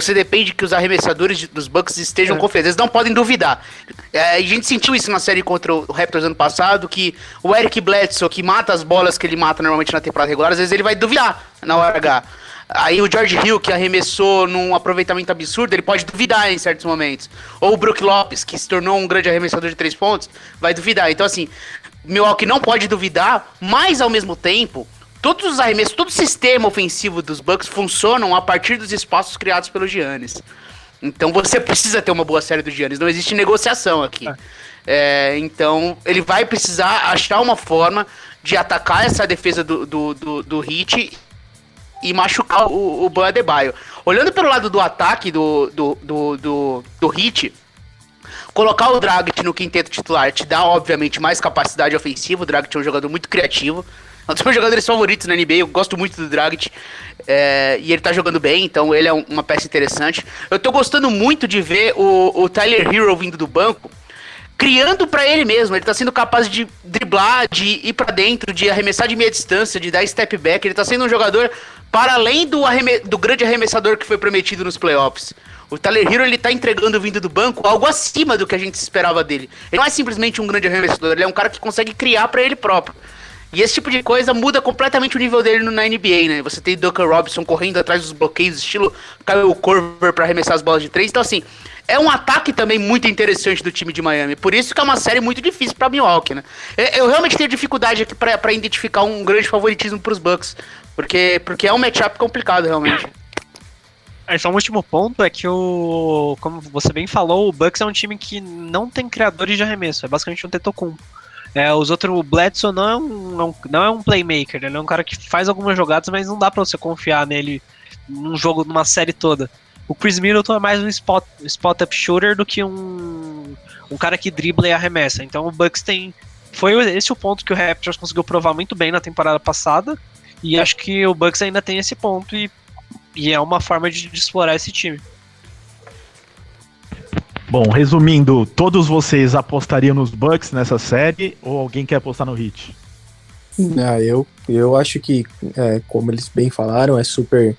você depende que os arremessadores dos Bucks estejam é. confiantes. Eles não podem duvidar. É, a gente sentiu isso na série contra o Raptors ano passado, que o Eric Bledsoe, que mata as bolas que ele mata normalmente na temporada regular, às vezes ele vai duvidar na hora H. Aí o George Hill, que arremessou num aproveitamento absurdo, ele pode duvidar em certos momentos. Ou o Brook Lopes, que se tornou um grande arremessador de três pontos, vai duvidar. Então, assim, Milwaukee não pode duvidar, mas ao mesmo tempo, todos os arremessos, todo o sistema ofensivo dos Bucks funcionam a partir dos espaços criados pelo Giannis. Então você precisa ter uma boa série do Giannis, não existe negociação aqui. É. Então ele vai precisar achar uma forma de atacar essa defesa do, do, do, do Hit e machucar o, o Ban Adebayo. Olhando pelo lado do ataque do, do, do, do, do Hit, colocar o Dragic no quinteto titular te dá, obviamente, mais capacidade ofensiva. O Dragic é um jogador muito criativo. Um dos meus jogadores favoritos na NBA, eu gosto muito do Dragic. É, e ele tá jogando bem, então ele é uma peça interessante. Eu tô gostando muito de ver o, o Tyler Hero vindo do banco, criando para ele mesmo. Ele tá sendo capaz de driblar, de ir para dentro, de arremessar de meia distância, de dar step back. Ele tá sendo um jogador para além do, do grande arremessador que foi prometido nos playoffs. O Tyler Hero ele tá entregando vindo do banco algo acima do que a gente esperava dele. Ele não é simplesmente um grande arremessador, ele é um cara que consegue criar para ele próprio. E esse tipo de coisa muda completamente o nível dele na NBA, né? Você tem Duncan Robinson correndo atrás dos bloqueios, estilo Kyle Corver para arremessar as bolas de três. Então, assim, é um ataque também muito interessante do time de Miami. Por isso que é uma série muito difícil para Milwaukee, né? Eu realmente tenho dificuldade aqui para identificar um grande favoritismo para os Bucks, porque, porque é um matchup complicado, realmente. É, só um último ponto é que o. Como você bem falou, o Bucks é um time que não tem criadores de arremesso. É basicamente um Tetocum. É, os outros, o Bledsoe não é, um, não, não é um playmaker, ele é um cara que faz algumas jogadas, mas não dá para você confiar nele num jogo, numa série toda. O Chris Middleton é mais um spot, spot up shooter do que um, um cara que dribla e arremessa. Então o Bucks tem. Foi esse o ponto que o Raptors conseguiu provar muito bem na temporada passada. E acho que o Bucks ainda tem esse ponto e, e é uma forma de, de explorar esse time. Bom, resumindo, todos vocês apostariam nos Bucks nessa série ou alguém quer apostar no Heat? Ah, eu, eu acho que, é, como eles bem falaram, é super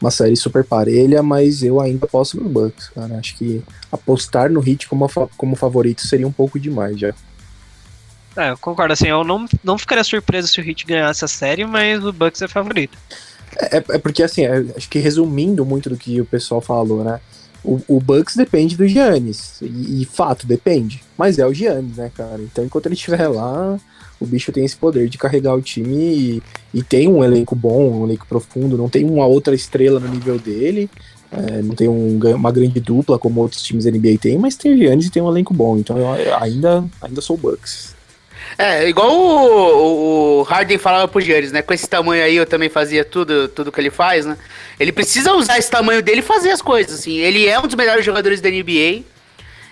uma série super parelha, mas eu ainda aposto no Bucks, cara. Acho que apostar no Heat como, como favorito seria um pouco demais já. É, eu concordo, assim, eu não, não ficaria surpreso se o Heat ganhasse a série, mas o Bucks é favorito. É, é porque, assim, é, acho que resumindo muito do que o pessoal falou, né, o, o Bucks depende do Giannis. E, e, fato, depende. Mas é o Giannis, né, cara? Então enquanto ele estiver lá, o bicho tem esse poder de carregar o time e, e tem um elenco bom, um elenco profundo, não tem uma outra estrela no nível dele. É, não tem um, uma grande dupla como outros times da NBA tem, mas tem o Giannis e tem um elenco bom. Então eu ainda, ainda sou o Bucks. É, igual o, o Harden falava pro Giannis, né? Com esse tamanho aí eu também fazia tudo, tudo que ele faz, né? Ele precisa usar esse tamanho dele e fazer as coisas, assim. Ele é um dos melhores jogadores da NBA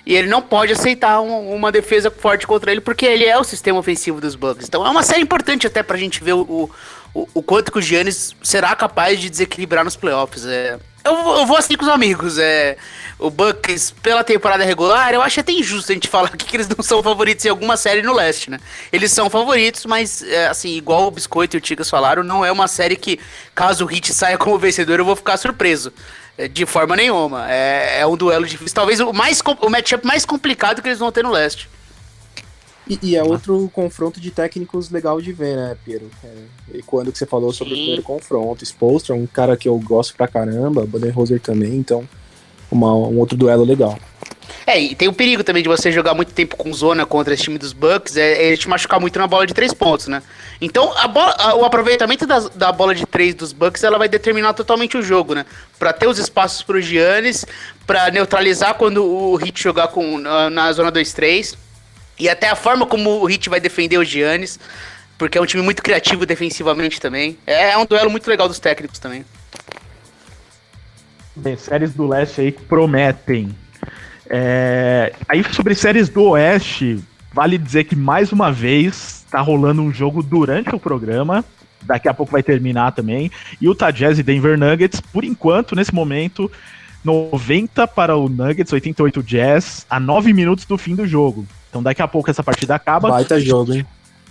e ele não pode aceitar um, uma defesa forte contra ele porque ele é o sistema ofensivo dos Bucks. Então é uma série importante até pra gente ver o, o, o quanto que o Giannis será capaz de desequilibrar nos playoffs. É, eu, eu vou assim com os amigos. É, o Bucks, pela temporada regular, eu acho até injusto a gente falar que eles não são favoritos em alguma série no leste, né? Eles são favoritos, mas, é, assim, igual o Biscoito e o Tigas falaram, não é uma série que, caso o Hit saia como vencedor, eu vou ficar surpreso. É, de forma nenhuma. É, é um duelo difícil. Talvez o, mais, o matchup mais complicado que eles vão ter no leste. E, e, é outro confronto de técnicos legal de ver, né, Piero? É, e quando que você falou sobre Sim. o primeiro confronto, Spolstra, um cara que eu gosto pra caramba, Budenholzer também, então uma, um outro duelo legal. É, e tem o perigo também de você jogar muito tempo com zona contra esse time dos Bucks, é, é ele te machucar muito na bola de três pontos, né? Então, a bola, a, o aproveitamento da, da bola de três dos Bucks, ela vai determinar totalmente o jogo, né? Pra ter os espaços pro Giannis, pra neutralizar quando o Hit jogar com, na, na zona 2-3, e até a forma como o Hit vai defender o Giannis, porque é um time muito criativo defensivamente também. É, é um duelo muito legal dos técnicos também. Bem, séries do leste aí prometem. É... Aí sobre séries do oeste, vale dizer que mais uma vez tá rolando um jogo durante o programa. Daqui a pouco vai terminar também. Utah Jazz e Denver Nuggets, por enquanto, nesse momento, 90 para o Nuggets, 88 Jazz, a 9 minutos do fim do jogo. Então daqui a pouco essa partida acaba. Baita jogo, hein?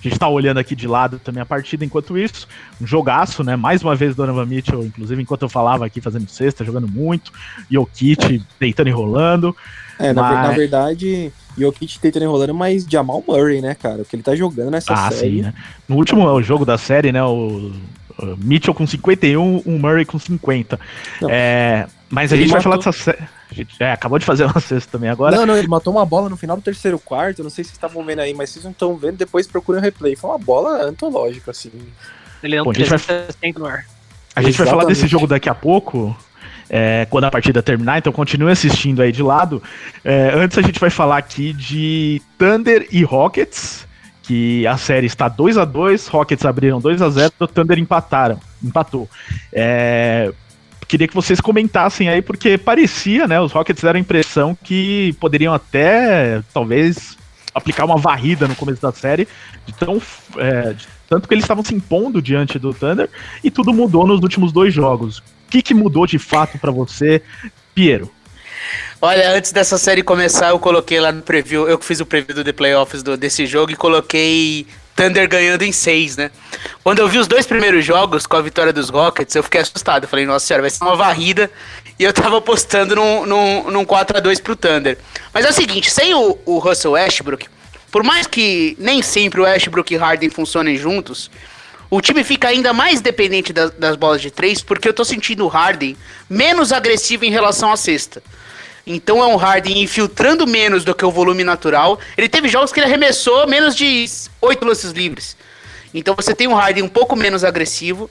Gente tá olhando aqui de lado também a partida enquanto isso. Um jogaço, né? Mais uma vez Donovan Mitchell, inclusive enquanto eu falava aqui fazendo cesta, jogando muito. Jokic deitando e rolando. É, na, mas... na verdade, Jokic tentando enrolando, mas Jamal Murray, né, cara? O que ele tá jogando nessa ah, série. Sim, né? No último jogo da série, né, o Mitchell com 51, o Murray com 50. É, mas a gente matou... vai falar dessa série. É, acabou de fazer uma cesta também agora. Não, não, ele matou uma bola no final do terceiro quarto. Não sei se vocês estavam vendo aí, mas vocês não estão vendo, depois procurem o replay. Foi uma bola antológica, assim. Ele é um Bom, a gente vai... no ar. A gente vai falar desse jogo daqui a pouco é, quando a partida terminar, então continue assistindo aí de lado. É, antes a gente vai falar aqui de Thunder e Rockets, que a série está 2 a 2 Rockets abriram 2 a 0 Thunder empataram, empatou. É, queria que vocês comentassem aí, porque parecia, né, os Rockets deram a impressão que poderiam até, talvez, aplicar uma varrida no começo da série, de tão, é, de tanto que eles estavam se impondo diante do Thunder, e tudo mudou nos últimos dois jogos que, que mudou de fato para você, Piero? Olha, antes dessa série começar, eu coloquei lá no preview, eu fiz o preview do The Playoffs do, desse jogo e coloquei Thunder ganhando em 6, né? Quando eu vi os dois primeiros jogos com a vitória dos Rockets, eu fiquei assustado. Eu falei, nossa senhora, vai ser uma varrida. E eu tava apostando num, num, num 4x2 pro Thunder. Mas é o seguinte, sem o, o Russell Westbrook, por mais que nem sempre o Westbrook e Harden funcionem juntos, o time fica ainda mais dependente das, das bolas de três, porque eu tô sentindo o Harden menos agressivo em relação à cesta. Então é um Harden infiltrando menos do que o volume natural. Ele teve jogos que ele arremessou menos de oito lances livres. Então você tem um Harden um pouco menos agressivo.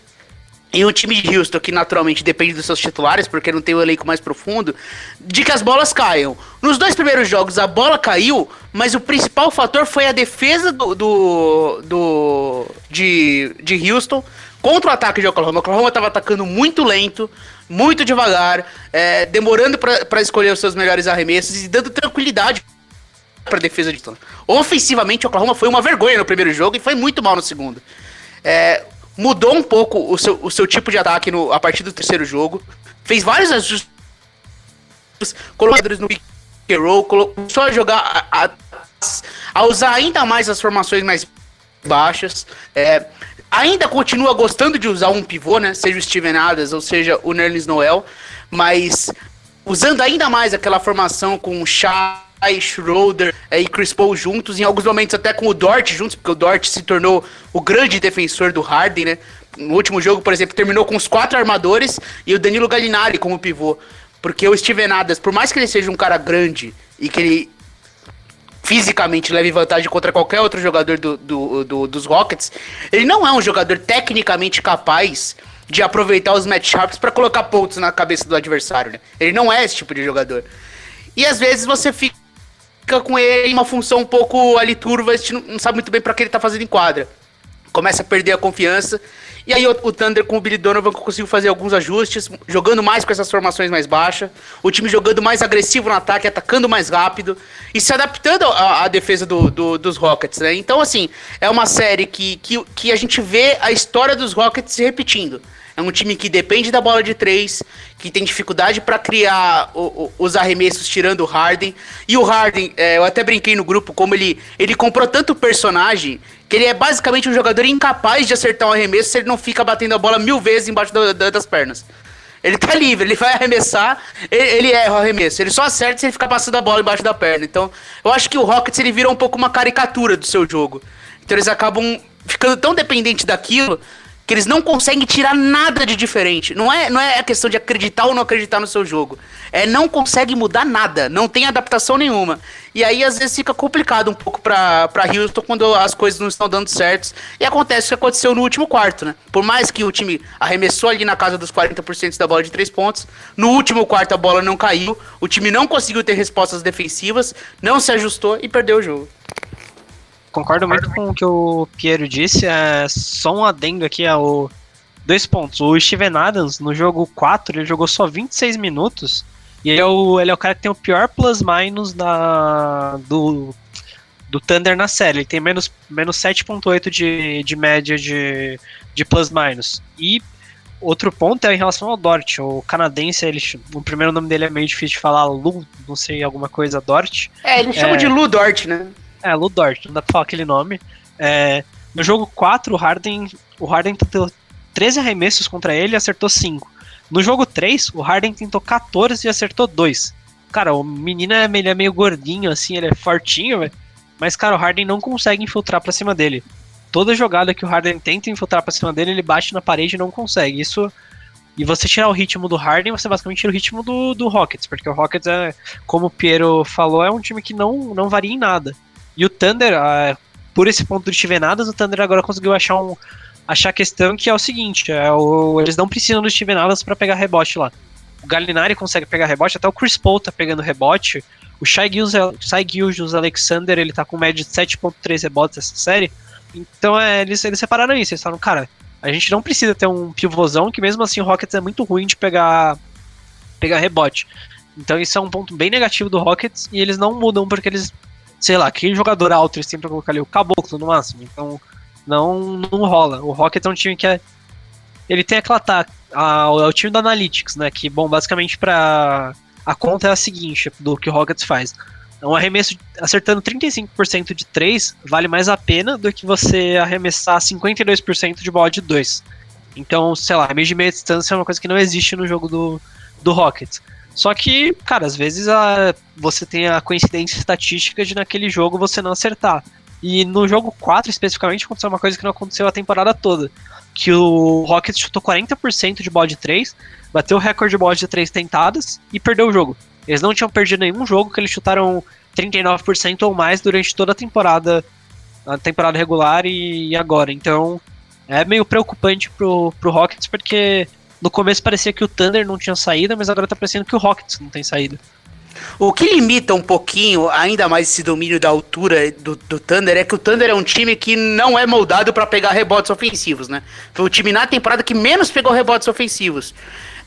E um time de Houston, que naturalmente depende dos seus titulares, porque não tem o um elenco mais profundo, de que as bolas caiam. Nos dois primeiros jogos a bola caiu, mas o principal fator foi a defesa do, do, do de, de Houston contra o ataque de Oklahoma. O Oklahoma estava atacando muito lento, muito devagar, é, demorando para escolher os seus melhores arremessos e dando tranquilidade para defesa de Houston. Ofensivamente, o Oklahoma foi uma vergonha no primeiro jogo e foi muito mal no segundo. É, mudou um pouco o seu, o seu tipo de ataque no, a partir do terceiro jogo. Fez vários ajustes. Colocadores no pick and roll. Começou a jogar. A, a, a, usar ainda mais as formações mais baixas. É, ainda continua gostando de usar um pivô, né? Seja o Steven Adams ou seja o Nerlens Noel. Mas usando ainda mais aquela formação com Chá Schroeder é, e Chris Paul juntos, em alguns momentos até com o Dort juntos, porque o Dort se tornou o grande defensor do Harden, né? No último jogo, por exemplo, terminou com os quatro armadores e o Danilo Gallinari como pivô. Porque o Steven Adams, por mais que ele seja um cara grande e que ele fisicamente leve vantagem contra qualquer outro jogador do, do, do, dos Rockets, ele não é um jogador tecnicamente capaz de aproveitar os matchups para colocar pontos na cabeça do adversário. Né? Ele não é esse tipo de jogador. E às vezes você fica com ele em uma função um pouco ali turva, a gente não sabe muito bem para que ele tá fazendo em quadra. Começa a perder a confiança. E aí o, o Thunder com o Billy Donovan conseguiu fazer alguns ajustes, jogando mais com essas formações mais baixas, o time jogando mais agressivo no ataque, atacando mais rápido e se adaptando à, defesa do, do, dos Rockets, né? Então, assim, é uma série que, que, que a gente vê a história dos Rockets se repetindo. É um time que depende da bola de três, que tem dificuldade para criar o, o, os arremessos tirando o Harden. E o Harden, é, eu até brinquei no grupo como ele, ele comprou tanto personagem que ele é basicamente um jogador incapaz de acertar um arremesso se ele não fica batendo a bola mil vezes embaixo das pernas. Ele tá livre, ele vai arremessar, ele, ele, erra o arremesso. Ele só acerta se ele ficar passando a bola embaixo da perna. Então, eu acho que o Rockets ele vira um pouco uma caricatura do seu jogo. Então eles acabam ficando tão dependentes daquilo que eles não conseguem tirar nada de diferente. Não é, não é a questão de acreditar ou não acreditar no seu jogo. É não consegue mudar nada, não tem adaptação nenhuma. E aí às vezes fica complicado um pouco para Houston quando as coisas não estão dando certo. E acontece o que aconteceu no último quarto, né? Por mais que o time arremessou ali na casa dos 40% da bola de três pontos, no último quarto a bola não caiu, o time não conseguiu ter respostas defensivas, não se ajustou e perdeu o jogo. Concordo muito com o que o Piero disse. É só um adendo aqui ao. Dois pontos. O Steven Adams, no jogo 4, ele jogou só 26 minutos. E ele é o, ele é o cara que tem o pior plus-minus da, do, do Thunder na série. Ele tem menos, menos 7,8 de, de média de, de plus-minus. E outro ponto é em relação ao Dort. O canadense, ele, o primeiro nome dele é meio difícil de falar, Lu, não sei, alguma coisa, Dort. É, ele chama é, de Lu Dort, né? É, Ludort, não dá pra falar aquele nome. É, No jogo 4, o Harden, o Harden tentou 13 arremessos contra ele e acertou 5. No jogo 3, o Harden tentou 14 e acertou 2. Cara, o menino é, ele é meio gordinho, assim, ele é fortinho. Mas, cara, o Harden não consegue infiltrar pra cima dele. Toda jogada que o Harden tenta infiltrar pra cima dele, ele bate na parede e não consegue. Isso. E você tirar o ritmo do Harden, você basicamente tira o ritmo do, do Rockets, porque o Rockets é, como o Piero falou, é um time que não, não varia em nada. E o Thunder, uh, por esse ponto de Stevenadas, o Thunder agora conseguiu achar um, achar a questão que é o seguinte: é o, eles não precisam do Stevenadas para pegar rebote lá. O Gallinari consegue pegar rebote, até o Chris Paul tá pegando rebote. O Shai Gilgeous Alexander, ele tá com média de 7.3 rebotes essa série. Então é, eles, eles separaram isso, eles falaram, cara, a gente não precisa ter um pivôzão, que mesmo assim o Rockets é muito ruim de pegar, pegar rebote. Então isso é um ponto bem negativo do Rockets, e eles não mudam porque eles, sei lá, aquele jogador alto eles sempre colocar ali o caboclo no máximo. Então não, não rola. O Rockets é um time que é. Ele tem aquela tá, a, é o time do Analytics, né? Que, bom, basicamente para a conta é a seguinte do que o Rockets faz. Um arremesso acertando 35% de 3 vale mais a pena do que você arremessar 52% de bola de 2. Então, sei lá, arremesso de meia distância é uma coisa que não existe no jogo do, do Rockets. Só que, cara, às vezes a, você tem a coincidência estatística de naquele jogo você não acertar. E no jogo 4, especificamente, aconteceu uma coisa que não aconteceu a temporada toda. Que o Rockets chutou 40% de bola de 3, bateu o recorde de bola de 3 tentadas e perdeu o jogo. Eles não tinham perdido nenhum jogo que eles chutaram 39% ou mais durante toda a temporada, a temporada regular e, agora. Então é meio preocupante pro, pro Rockets porque no começo parecia que o Thunder não tinha saída, mas agora tá parecendo que o Rockets não tem saída. O que limita um pouquinho ainda mais esse domínio da altura do, do Thunder é que o Thunder é um time que não é moldado para pegar rebotes ofensivos, né? Foi o time na temporada que menos pegou rebotes ofensivos.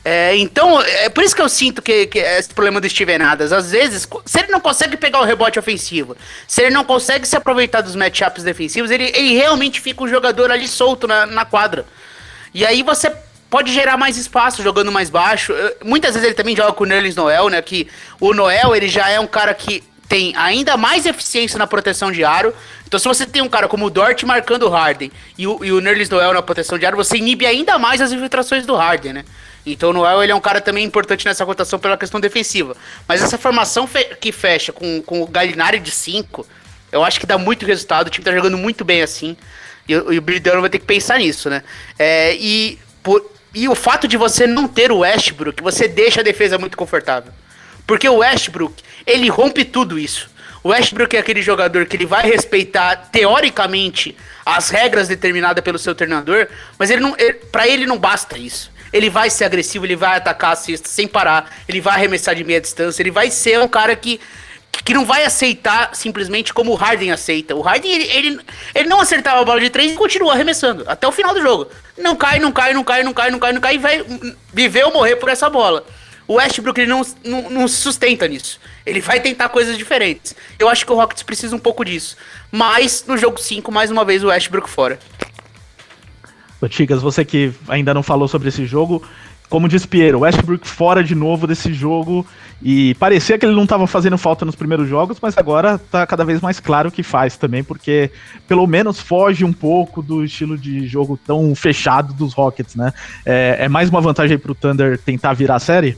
É, então, é por isso que eu sinto que, que é esse problema do Steven Adams. Às vezes, se ele não consegue pegar o rebote ofensivo, se ele não consegue se aproveitar dos matchups defensivos, ele, ele realmente fica um jogador ali solto na, na quadra. E aí você pode gerar mais espaço jogando mais baixo. Muitas vezes ele também joga com o Nerlens Noel, né? Que o Noel ele já é um cara que tem ainda mais eficiência na proteção de aro. Então, se você tem um cara como o Dort marcando o Harden e o, e o Noel na proteção de aro, você inibe ainda mais as infiltrações do Harden, né? Então o Noel ele é um cara também importante nessa rotação pela questão defensiva. Mas essa formação fe que fecha com, com o Gallinari de 5, eu acho que dá muito resultado. O time tá jogando muito bem assim. E, e o Bridano vai ter que pensar nisso, né? É, e, por, e o fato de você não ter o Westbrook, você deixa a defesa muito confortável. Porque o Westbrook, ele rompe tudo isso. O Westbrook é aquele jogador que ele vai respeitar, teoricamente, as regras determinadas pelo seu treinador, mas ele não, ele, para ele não basta isso. Ele vai ser agressivo, ele vai atacar a cesta sem parar, ele vai arremessar de meia distância, ele vai ser um cara que que não vai aceitar simplesmente como o Harden aceita. O Harden, ele, ele, ele não acertava a bola de três e continua arremessando até o final do jogo. Não cai, não cai, não cai, não cai, não cai, não cai e vai viver ou morrer por essa bola. O Westbrook ele não, não, não se sustenta nisso. Ele vai tentar coisas diferentes. Eu acho que o Rockets precisa um pouco disso. Mas no jogo 5, mais uma vez, o Westbrook fora. Tigas, você que ainda não falou sobre esse jogo, como diz Piero, Westbrook fora de novo desse jogo e parecia que ele não estava fazendo falta nos primeiros jogos, mas agora está cada vez mais claro que faz também, porque pelo menos foge um pouco do estilo de jogo tão fechado dos Rockets, né? É, é mais uma vantagem para o Thunder tentar virar a série?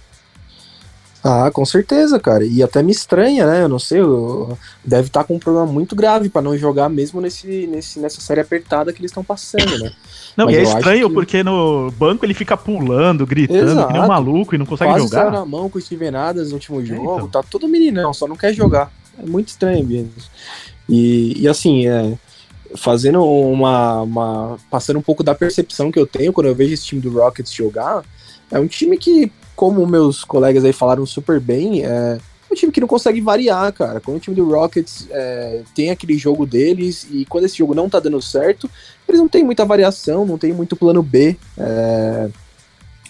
Ah, com certeza, cara. E até me estranha, né? Eu não sei, eu... deve estar tá com um problema muito grave para não jogar mesmo nesse, nesse, nessa série apertada que eles estão passando, né? Não, Mas e é estranho que... porque no banco ele fica pulando, gritando, Exato. que nem um maluco e não consegue Quase jogar. Quase na mão com o Steven Adams no último jogo, é, então. tá todo meninão, só não quer jogar. É muito estranho mesmo. E, e assim, é, fazendo uma, uma. passando um pouco da percepção que eu tenho quando eu vejo esse time do Rockets jogar, é um time que como meus colegas aí falaram super bem, é um time que não consegue variar, cara. Quando o time do Rockets é, tem aquele jogo deles e quando esse jogo não tá dando certo, eles não tem muita variação, não tem muito plano B. É,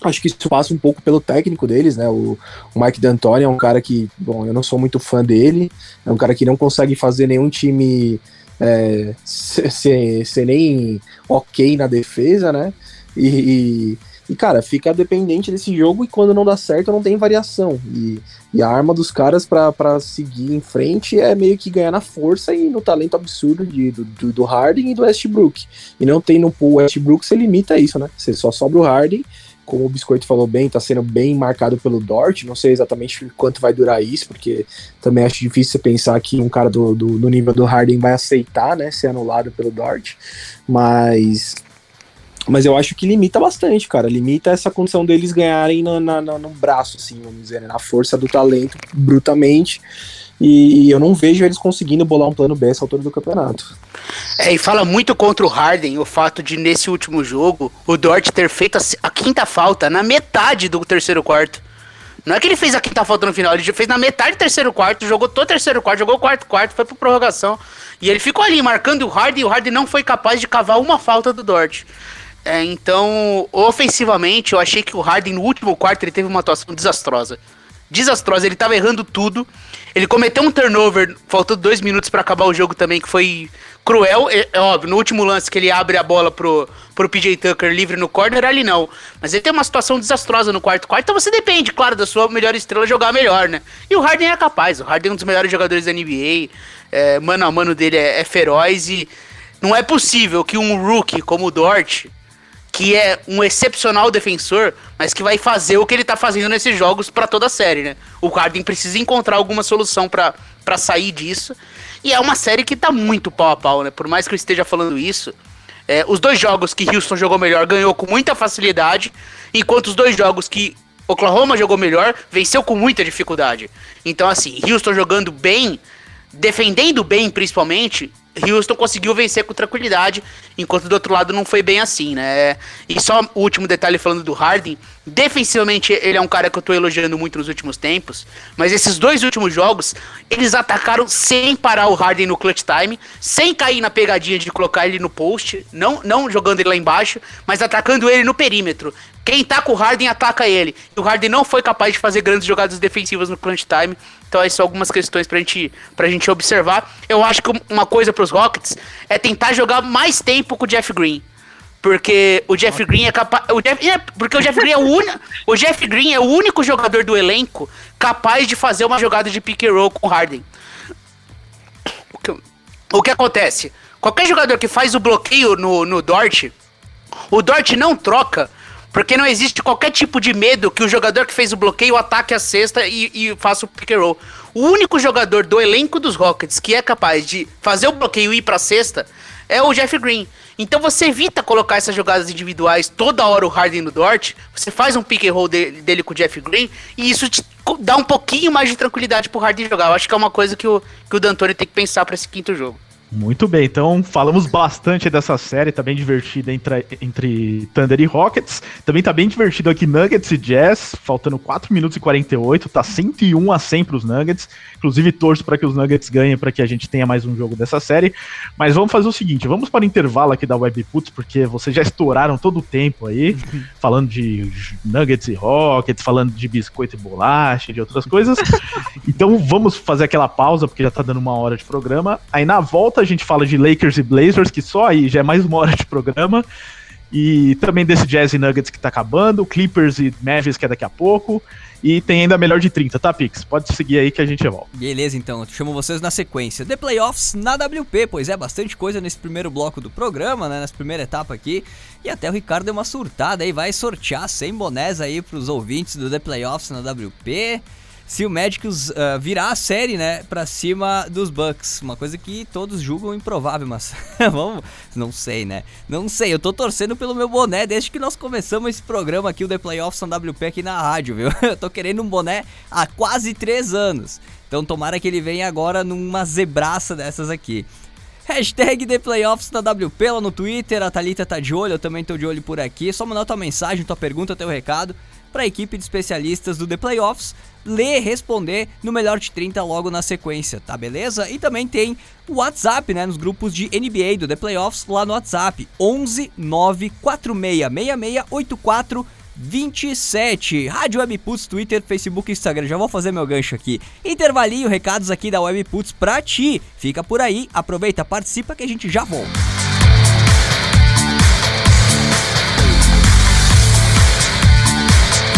acho que isso passa um pouco pelo técnico deles, né? O, o Mike D'Antoni é um cara que, bom, eu não sou muito fã dele, é um cara que não consegue fazer nenhum time é, ser nem ok na defesa, né? E, e E, cara, fica dependente desse jogo e quando não dá certo não tem variação. E, e a arma dos caras para seguir em frente é meio que ganhar na força e no talento absurdo de, do, do, Harden e do Westbrook. E não tem no pool Westbrook, você limita isso, né? Você só sobra o Harden como o Biscoito falou bem, está sendo bem marcado pelo Dort. Não sei exatamente quanto vai durar isso, porque também acho difícil você pensar que um cara do, do, do nível do Harden vai aceitar, né, ser anulado pelo Dort. Mas mas eu acho que limita bastante, cara. Limita essa condição deles ganharem no, na, no braço, assim, vamos dizer, né? na força do talento, brutamente. E, e, eu não vejo eles conseguindo bolar um plano B essa altura do campeonato. É, e fala muito contra o Harden o fato de, nesse último jogo, o Dort ter feito a, a quinta falta na metade do terceiro quarto. Não é que ele fez a quinta falta no final, ele fez na metade do terceiro quarto, jogou todo o terceiro quarto, jogou o quarto quarto, foi pro prorrogação. E ele ficou ali marcando o Harden e o Harden não foi capaz de cavar uma falta do Dort. É, então, ofensivamente, eu achei que o Harden no último quarto ele teve uma atuação desastrosa. Desastrosa, ele tava errando tudo. Ele cometeu um turnover, faltando dois minutos para acabar o jogo também, que foi cruel. É, é, óbvio, no último lance que ele abre a bola pro, pro PJ Tucker livre no corner, ali não. Mas ele tem uma situação desastrosa no quarto quarto, então você depende, claro, da sua melhor estrela jogar melhor, né? E o Harden é capaz, o Harden é um dos melhores jogadores da NBA, é, mano a mano dele é, é feroz e não é possível que um rookie como o Dort que é um excepcional defensor, mas que vai fazer o que ele tá fazendo nesses jogos para toda a série, né? O Harden precisa encontrar alguma solução para sair disso. E é uma série que tá muito pau a pau, né? Por mais que eu esteja falando isso, é, os dois jogos que Houston jogou melhor ganhou com muita facilidade, enquanto os dois jogos que Oklahoma jogou melhor venceu com muita dificuldade. Então, assim, Houston jogando bem, defendendo bem principalmente, Houston conseguiu vencer com tranquilidade, enquanto do outro lado não foi bem assim, né? E só o último detalhe falando do Harden, defensivamente ele é um cara que eu tô elogiando muito nos últimos tempos, mas esses dois últimos jogos, eles atacaram sem parar o Harden no clutch time, sem cair na pegadinha de colocar ele no post, não, não jogando ele lá embaixo, mas atacando ele no perímetro. Quem tá com o Harden ataca ele. E o Harden não foi capaz de fazer grandes jogadas defensivas no crunch time. Então, essas são algumas questões pra gente, pra gente observar. Eu acho que uma coisa pros Rockets é tentar jogar mais tempo com o Jeff Green. Porque o Jeff Green é capaz. É, porque o Jeff Green é o único. o Jeff Green é o único jogador do elenco capaz de fazer uma jogada de pick and roll com o Harden. O que, o que acontece? Qualquer jogador que faz o bloqueio no, no Dort, o Dort não troca porque não existe qualquer tipo de medo que o jogador que fez o bloqueio ataque a cesta e, e faça o pick and roll. O único jogador do elenco dos Rockets que é capaz de fazer o bloqueio e ir pra cesta é o Jeff Green. Então você evita colocar essas jogadas individuais toda hora o Harden no Dort, você faz um pick and roll dele, dele com o Jeff Green e isso te dá um pouquinho mais de tranquilidade pro Harden jogar. Eu acho que é uma coisa que o, que o D'Antoni tem que pensar para esse quinto jogo. Muito bem, então falamos bastante dessa série, tá bem divertida entre, entre Thunder e Rockets. Também tá bem divertido aqui Nuggets e Jazz, faltando 4 minutos e 48, tá 101 a 100 pros Nuggets. Inclusive torço para que os Nuggets ganhem para que a gente tenha mais um jogo dessa série. Mas vamos fazer o seguinte, vamos para o intervalo aqui da Webputs, porque vocês já estouraram todo o tempo aí, falando de Nuggets e Rockets, falando de biscoito e bolacha, de outras coisas. então vamos fazer aquela pausa, porque já tá dando uma hora de programa. Aí na volta a gente fala de Lakers e Blazers, que só aí já é mais uma hora de programa. E também desse Jazz e Nuggets que tá acabando, Clippers e Mavericks que é daqui a pouco. E tem ainda melhor de 30, tá, Pix? Pode seguir aí que a gente volta. Beleza, então. Chamo vocês na sequência. The Playoffs na WP, pois é, bastante coisa nesse primeiro bloco do programa, né? Nessa primeira etapa aqui. E até o Ricardo deu uma surtada aí, vai sortear 100 bonés aí pros ouvintes do The Playoffs na WP se o Magic uh, virar a série, né, pra cima dos Bucks. Uma coisa que todos julgam improvável, mas vamos. Não sei, né? Não sei, eu tô torcendo pelo meu boné desde que nós começamos esse programa aqui, o The Playoffs on WP aqui na rádio, viu? Eu tô querendo um boné há quase três anos. Então tomara que ele venha agora numa zebraça dessas aqui. Hashtag The Playoffs na WP lá no Twitter, a Thalita tá de olho, eu também tô de olho por aqui. Só mandar tua mensagem, tua pergunta, teu recado para a equipe de especialistas do The Playoffs ler, responder no melhor de 30 logo na sequência, tá beleza? E também tem o WhatsApp, né, nos grupos de NBA do The Playoffs lá no WhatsApp, 11 9466684 27. Rádio Webputs, Twitter, Facebook, Instagram. Já vou fazer meu gancho aqui. Intervalinho, recados aqui da Webputs pra ti. Fica por aí, aproveita, participa que a gente já volta.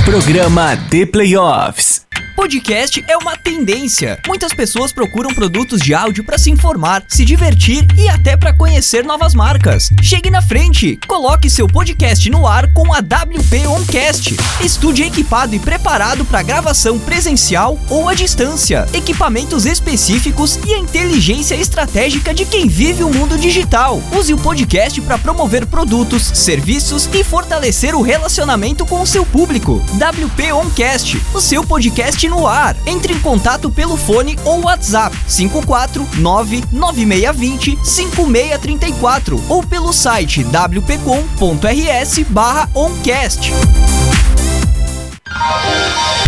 Programa The Playoffs. Podcast é uma tendência. Muitas pessoas procuram produtos de áudio para se informar, se divertir e até para conhecer novas marcas. Chegue na frente, coloque seu podcast no ar com a WP Oncast. Estúdio equipado e preparado para gravação presencial ou à distância. Equipamentos específicos e a inteligência estratégica de quem vive o mundo digital. Use o podcast para promover produtos, serviços e fortalecer o relacionamento com o seu público. WP Oncast, o seu podcast no ar. Entre em contato pelo fone ou WhatsApp 5499620 5634 ou pelo site wpcom.rs/oncast.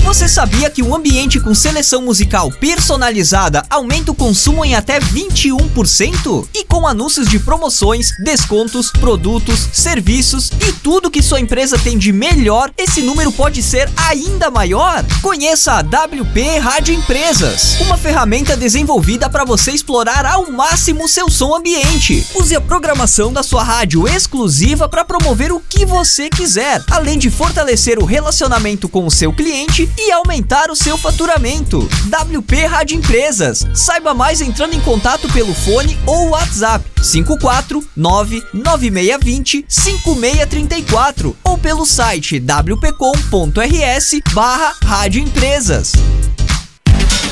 Você sabia que um ambiente com seleção musical personalizada aumenta o consumo em até 21%? E com anúncios de promoções, descontos, produtos, serviços e tudo que sua empresa tem de melhor, esse número pode ser ainda maior? Conheça a WP Rádio Empresas, uma ferramenta desenvolvida para você explorar ao máximo seu som ambiente. Use a programação da sua rádio exclusiva para promover o que você quiser, além de fortalecer o relacionamento com o seu cliente e aumentar o seu faturamento. WP Rádio Empresas. Saiba mais entrando em contato pelo fone ou WhatsApp 5499620 5634 ou pelo site wpcom.rs barra Rádio Empresas.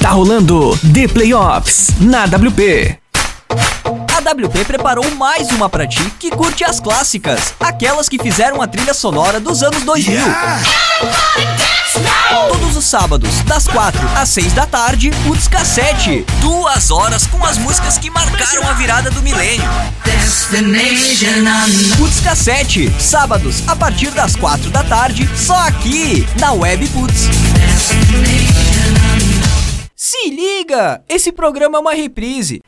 Tá rolando The Playoffs na WP. A WP preparou mais uma pra ti que curte as clássicas, aquelas que fizeram a trilha sonora dos anos 2000. Todos os sábados, das 4 às 6 da tarde, Putz Cassete. Duas horas com as músicas que marcaram a virada do milênio. Putz Cassete, sábados, a partir das 4 da tarde, só aqui, na Web Putz. Se liga! Esse programa é uma reprise.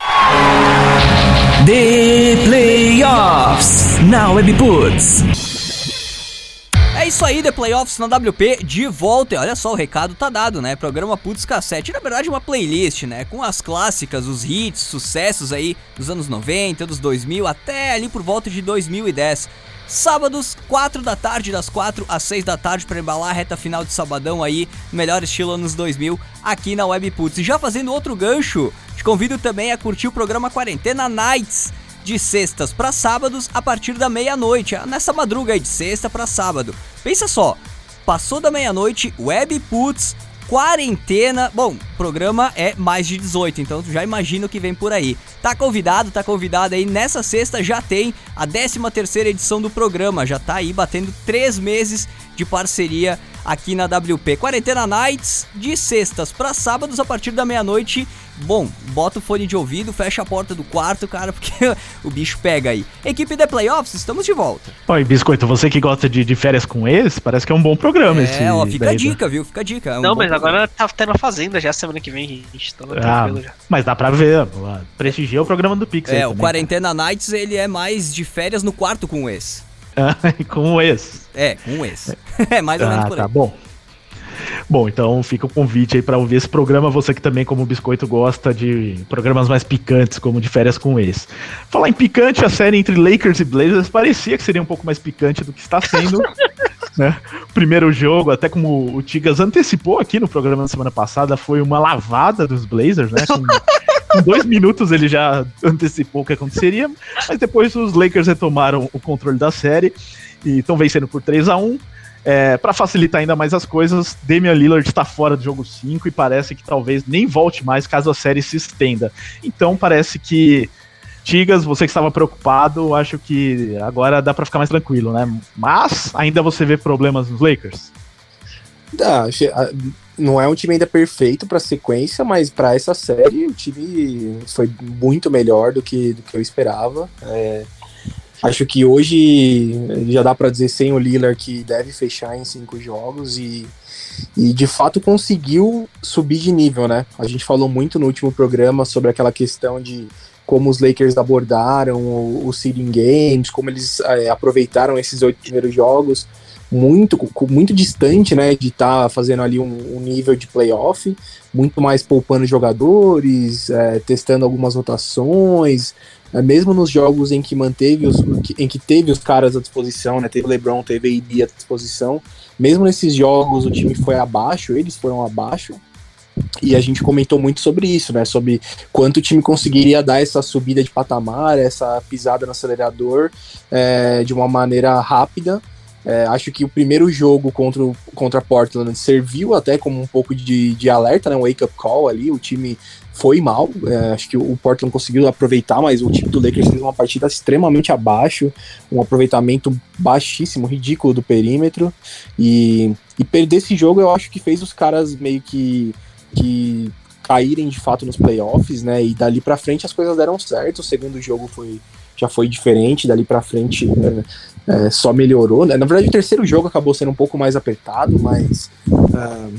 The Playoffs na Webputs. É isso aí, The Playoffs na WP de volta. E olha só, o recado tá dado, né? Programa Putz Cassete. Na verdade, uma playlist, né? Com as clássicas, os hits, sucessos aí dos anos 90, dos 2000, até ali por volta de 2010. Sábados, 4 da tarde, das 4 às 6 da tarde, para embalar a reta final de sabadão aí, melhor estilo anos 2000, aqui na Webputs. E já fazendo outro gancho, convido também a curtir o programa Quarentena Nights de sextas para sábados a partir da meia-noite, nessa madruga aí de sexta para sábado. Pensa só, passou da meia-noite, Webputs, quarentena. Bom, programa é mais de 18, então já imagina o que vem por aí. Tá convidado, tá convidado aí. Nessa sexta já tem a 13 terceira edição do programa, já tá aí batendo três meses de parceria aqui na WP. Quarentena Nights de sextas para sábados a partir da meia-noite. Bom, bota o fone de ouvido, fecha a porta do quarto, cara, porque o bicho pega aí. Equipe de Playoffs, estamos de volta. Oi, Biscoito, você que gosta de, de férias com eles, parece que é um bom programa esse. É, ó, fica a daí, dica, viu? Fica a dica. é um Não, mas programa. agora tá tendo a Fazenda já semana que vem, gente. Tá Ah, tranquilo já. mas dá pra ver, prestigia o programa do Pix aí É, o também. Quarentena Nights, ele é mais de férias no quarto com o ex. com esse. É, com o ex. é mais ou menos Ah, por aí. tá bom. Bom, então fica o convite aí pra ouvir esse programa. Você que também, como Biscoito, gosta de programas mais picantes, como de férias com ex. Falar em picante, a série entre Lakers e Blazers parecia que seria um pouco mais picante do que está sendo. né? O primeiro jogo, até como o Tigas antecipou aqui no programa da semana passada, foi uma lavada dos Blazers, né? Com, com dois minutos ele já antecipou o que aconteceria, mas depois os Lakers retomaram o controle da série e estão vencendo por 3 a 1 é, para facilitar ainda mais as coisas, Damian Lillard está fora do jogo 5 e parece que talvez nem volte mais caso a série se estenda. Então parece que Tigas, você que estava preocupado, acho que agora dá para ficar mais tranquilo, né? Mas ainda você vê problemas nos Lakers. Dá, não é um time ainda perfeito para sequência, mas para essa série o time foi muito melhor do que, do que eu esperava. É, acho que hoje já dá para dizer sem o Lillard que deve fechar em cinco jogos e, e de fato conseguiu subir de nível, né? A gente falou muito no último programa sobre aquela questão de como os Lakers abordaram o, o seeding games, como eles é, aproveitaram esses oito primeiros jogos muito, muito distante, né, de estar tá fazendo ali um, um, nível de playoff, muito mais poupando jogadores, é, testando algumas rotações, é, mesmo nos jogos em que manteve os, em que teve os caras à disposição, né, teve LeBron, teve AD à disposição, mesmo nesses jogos o time foi abaixo, eles foram abaixo, e a gente comentou muito sobre isso, né? Sobre quanto o time conseguiria dar essa subida de patamar, essa pisada no acelerador é, de uma maneira rápida. É, acho que o primeiro jogo contra, contra Portland serviu até como um pouco de, de alerta, né? Um wake-up call ali. O time foi mal. É, acho que o Portland conseguiu aproveitar, mas o time do Lakers fez uma partida extremamente abaixo, um aproveitamento baixíssimo, ridículo do perímetro. E, e perder esse jogo eu acho que fez os caras meio que que caírem de fato nos playoffs, né? E dali para frente as coisas deram certo. O segundo jogo foi já foi diferente, dali para frente é, é, só melhorou. Né? Na verdade, o terceiro jogo acabou sendo um pouco mais apertado, mas uh,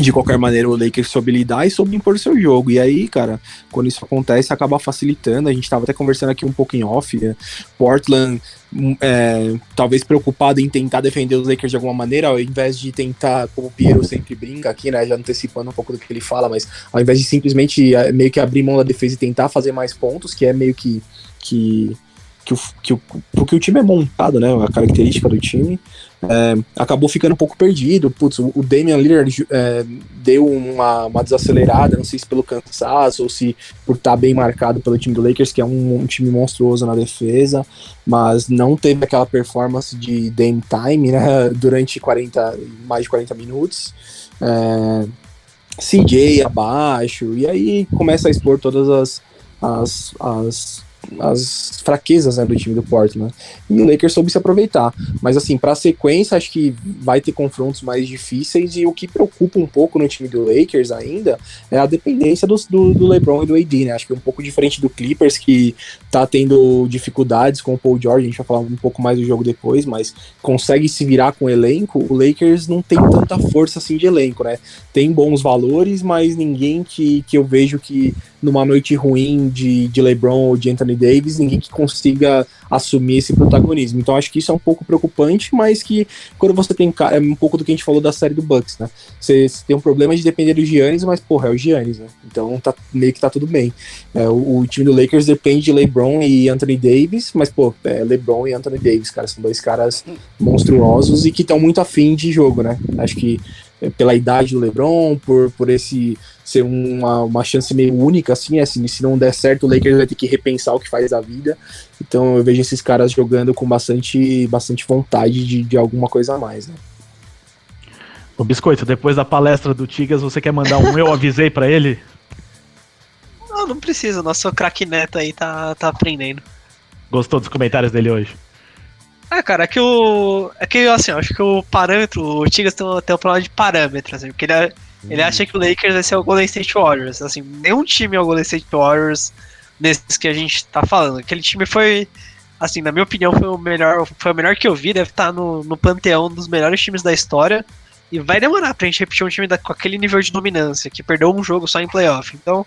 de qualquer maneira o Lakers soube lidar e soube impor seu jogo. E aí, cara, quando isso acontece, acaba facilitando. A gente estava até conversando aqui um pouco em off. Né? Portland, hum, é, talvez preocupado em tentar defender os Lakers de alguma maneira, ao invés de tentar, como o Piero sempre brinca aqui, né? Já antecipando um pouco do que ele fala, mas ao invés de simplesmente é, meio que abrir mão da defesa e tentar fazer mais pontos, que é meio que. que que o, que o, porque o time é montado, né? A característica do time é, acabou ficando um pouco perdido. Putz, o, Damian Lillard é, deu uma, uma, desacelerada, não sei se pelo cansaço ou se por estar tá bem marcado pelo time do Lakers, que é um, um, time monstruoso na defesa, mas não teve aquela performance de Dame Time, né? Durante 40, mais de 40 minutos. É, CJ abaixo, e aí começa a expor todas as, as, as as fraquezas né, do time do Portland. E o Lakers soube se aproveitar. Mas assim, para a sequência, acho que vai ter confrontos mais difíceis. E o que preocupa um pouco no time do Lakers ainda é a dependência do, do, do LeBron e do AD, né? Acho que é um pouco diferente do Clippers, que tá tendo dificuldades com o Paul George. A gente vai falar um pouco mais do jogo depois, mas consegue se virar com o elenco. O Lakers não tem tanta força assim de elenco, né? Tem bons valores, mas ninguém que, que eu vejo que numa noite ruim de, de LeBron ou de Anthony Davis, ninguém que consiga assumir esse protagonismo. Então acho que isso é um pouco preocupante, mas que quando você tem é um pouco do que a gente falou da série do Bucks, né? Você, você tem um problema de depender do Giannis, mas porra, é o Giannis, né? Então tá meio que tá tudo bem. É, o, o, time do Lakers depende de LeBron e Anthony Davis, mas pô, é LeBron e Anthony Davis, cara, são dois caras monstruosos e que estão muito afim de jogo, né? Acho que pela idade do LeBron, por, por esse ser uma, uma chance meio única, assim, é, assim, se não der certo, o Lakers vai ter que repensar o que faz da vida. Então eu vejo esses caras jogando com bastante, bastante vontade de, de alguma coisa a mais, né? Ô Biscoito, depois da palestra do Tigas, você quer mandar um eu avisei para ele? Não, não precisa, nosso craque neto aí tá, tá aprendendo. Gostou dos comentários dele hoje? Ah, cara, é que o. É que assim, eu acho que o parâmetro, o Tigres tem, tem um problema de parâmetro, assim, porque ele, é, hum. ele acha que o Lakers vai ser o Golden State Warriors. Assim, nenhum time é o Golden State Warriors nesses que a gente tá falando. Aquele time foi, assim, na minha opinião, foi o melhor, foi o melhor que eu vi, deve estar tá no, no panteão dos melhores times da história. E vai demorar pra gente repetir um time da, com aquele nível de dominância, que perdeu um jogo só em playoff. Então,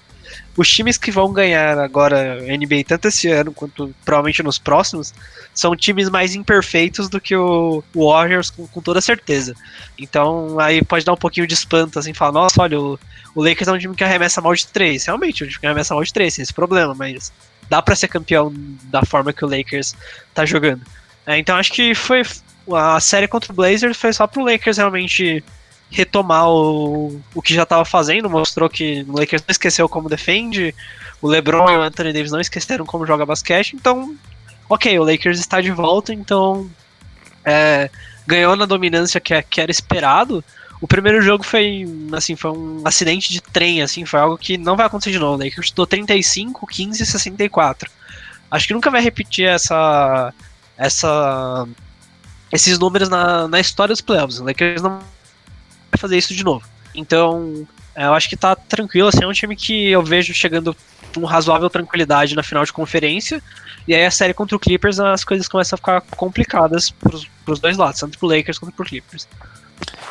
os times que vão ganhar agora NBA, tanto esse ano quanto provavelmente nos próximos, são times mais imperfeitos do que o Warriors, com, com toda certeza. Então, aí pode dar um pouquinho de espanto, assim, falar, nossa, olha, o, o Lakers é um time que arremessa mal de três. Realmente, é um time que arremessa mal de três, tem esse problema, mas dá para ser campeão da forma que o Lakers tá jogando. É, então, acho que foi a série contra o Blazers foi só pro Lakers realmente retomar o, o que já estava fazendo, mostrou que o Lakers não esqueceu como defende, o LeBron e o Anthony Davis não esqueceram como joga basquete, então, ok, o Lakers está de volta, então é, ganhou na dominância que, que era esperado. O primeiro jogo foi, assim, foi um acidente de trem, assim, foi algo que não vai acontecer de novo. O Lakers chutou 35, 15 e 64. Acho que nunca vai repetir essa essa esses números na, na história dos playoffs. O Lakers não vai fazer isso de novo. Então, eu acho que tá tranquilo, assim, é um time que eu vejo chegando com razoável tranquilidade na final de conferência. E aí a série contra o Clippers, as coisas começam a ficar complicadas pros, pros dois lados, tanto pro Lakers quanto pro Clippers.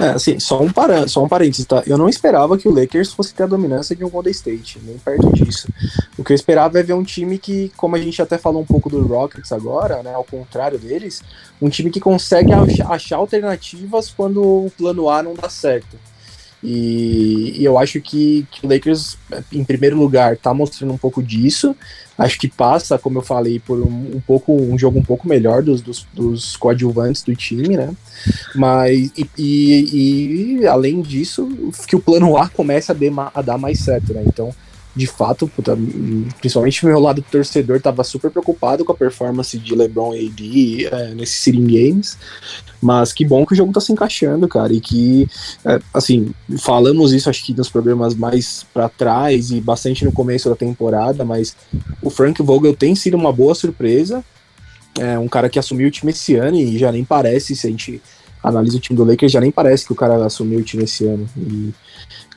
É, assim, só um, para, só um parênteses, tá? Eu não esperava que o Lakers fosse ter a dominância de um Golden State, nem perto disso. O que eu esperava é ver um time que, como a gente até falou um pouco do Rockets agora, né, ao contrário deles, um time que consegue achar, achar alternativas quando o plano A não dá certo. E, e eu acho que, que, o Lakers, em primeiro lugar, tá mostrando um pouco disso. Acho que passa, como eu falei, por um, um pouco um jogo um pouco melhor dos, dos, dos coadjuvantes do time, né? Mas e, e, e, além disso, que o plano A comece a, a dar mais certo, né? Então de fato, puta, principalmente meu lado torcedor tava super preocupado com a performance de LeBron AD é, nesses Sitting Games, mas que bom que o jogo tá se encaixando, cara, e que, é, assim, falamos isso acho que nos programas mais para trás e bastante no começo da temporada, mas o Frank Vogel tem sido uma boa surpresa, é um cara que assumiu o time esse ano e já nem parece, se a gente analisa o time do Lakers, já nem parece que o cara assumiu o time esse ano, e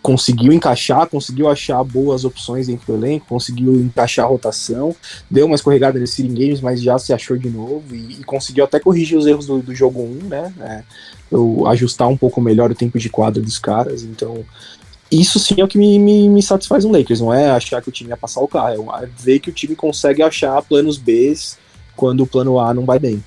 conseguiu encaixar, conseguiu achar boas opções dentro do elenco, conseguiu encaixar a rotação, deu uma escorregada nesse Games, mas já se achou de novo e, e conseguiu até corrigir os erros do, do jogo 1, né? É, eu, ajustar um pouco melhor o tempo de quadro dos caras, então isso sim é o que me, me, me, satisfaz no Lakers, não é achar que o time ia passar o carro, é ver que o time consegue achar planos B quando o plano A não vai bem.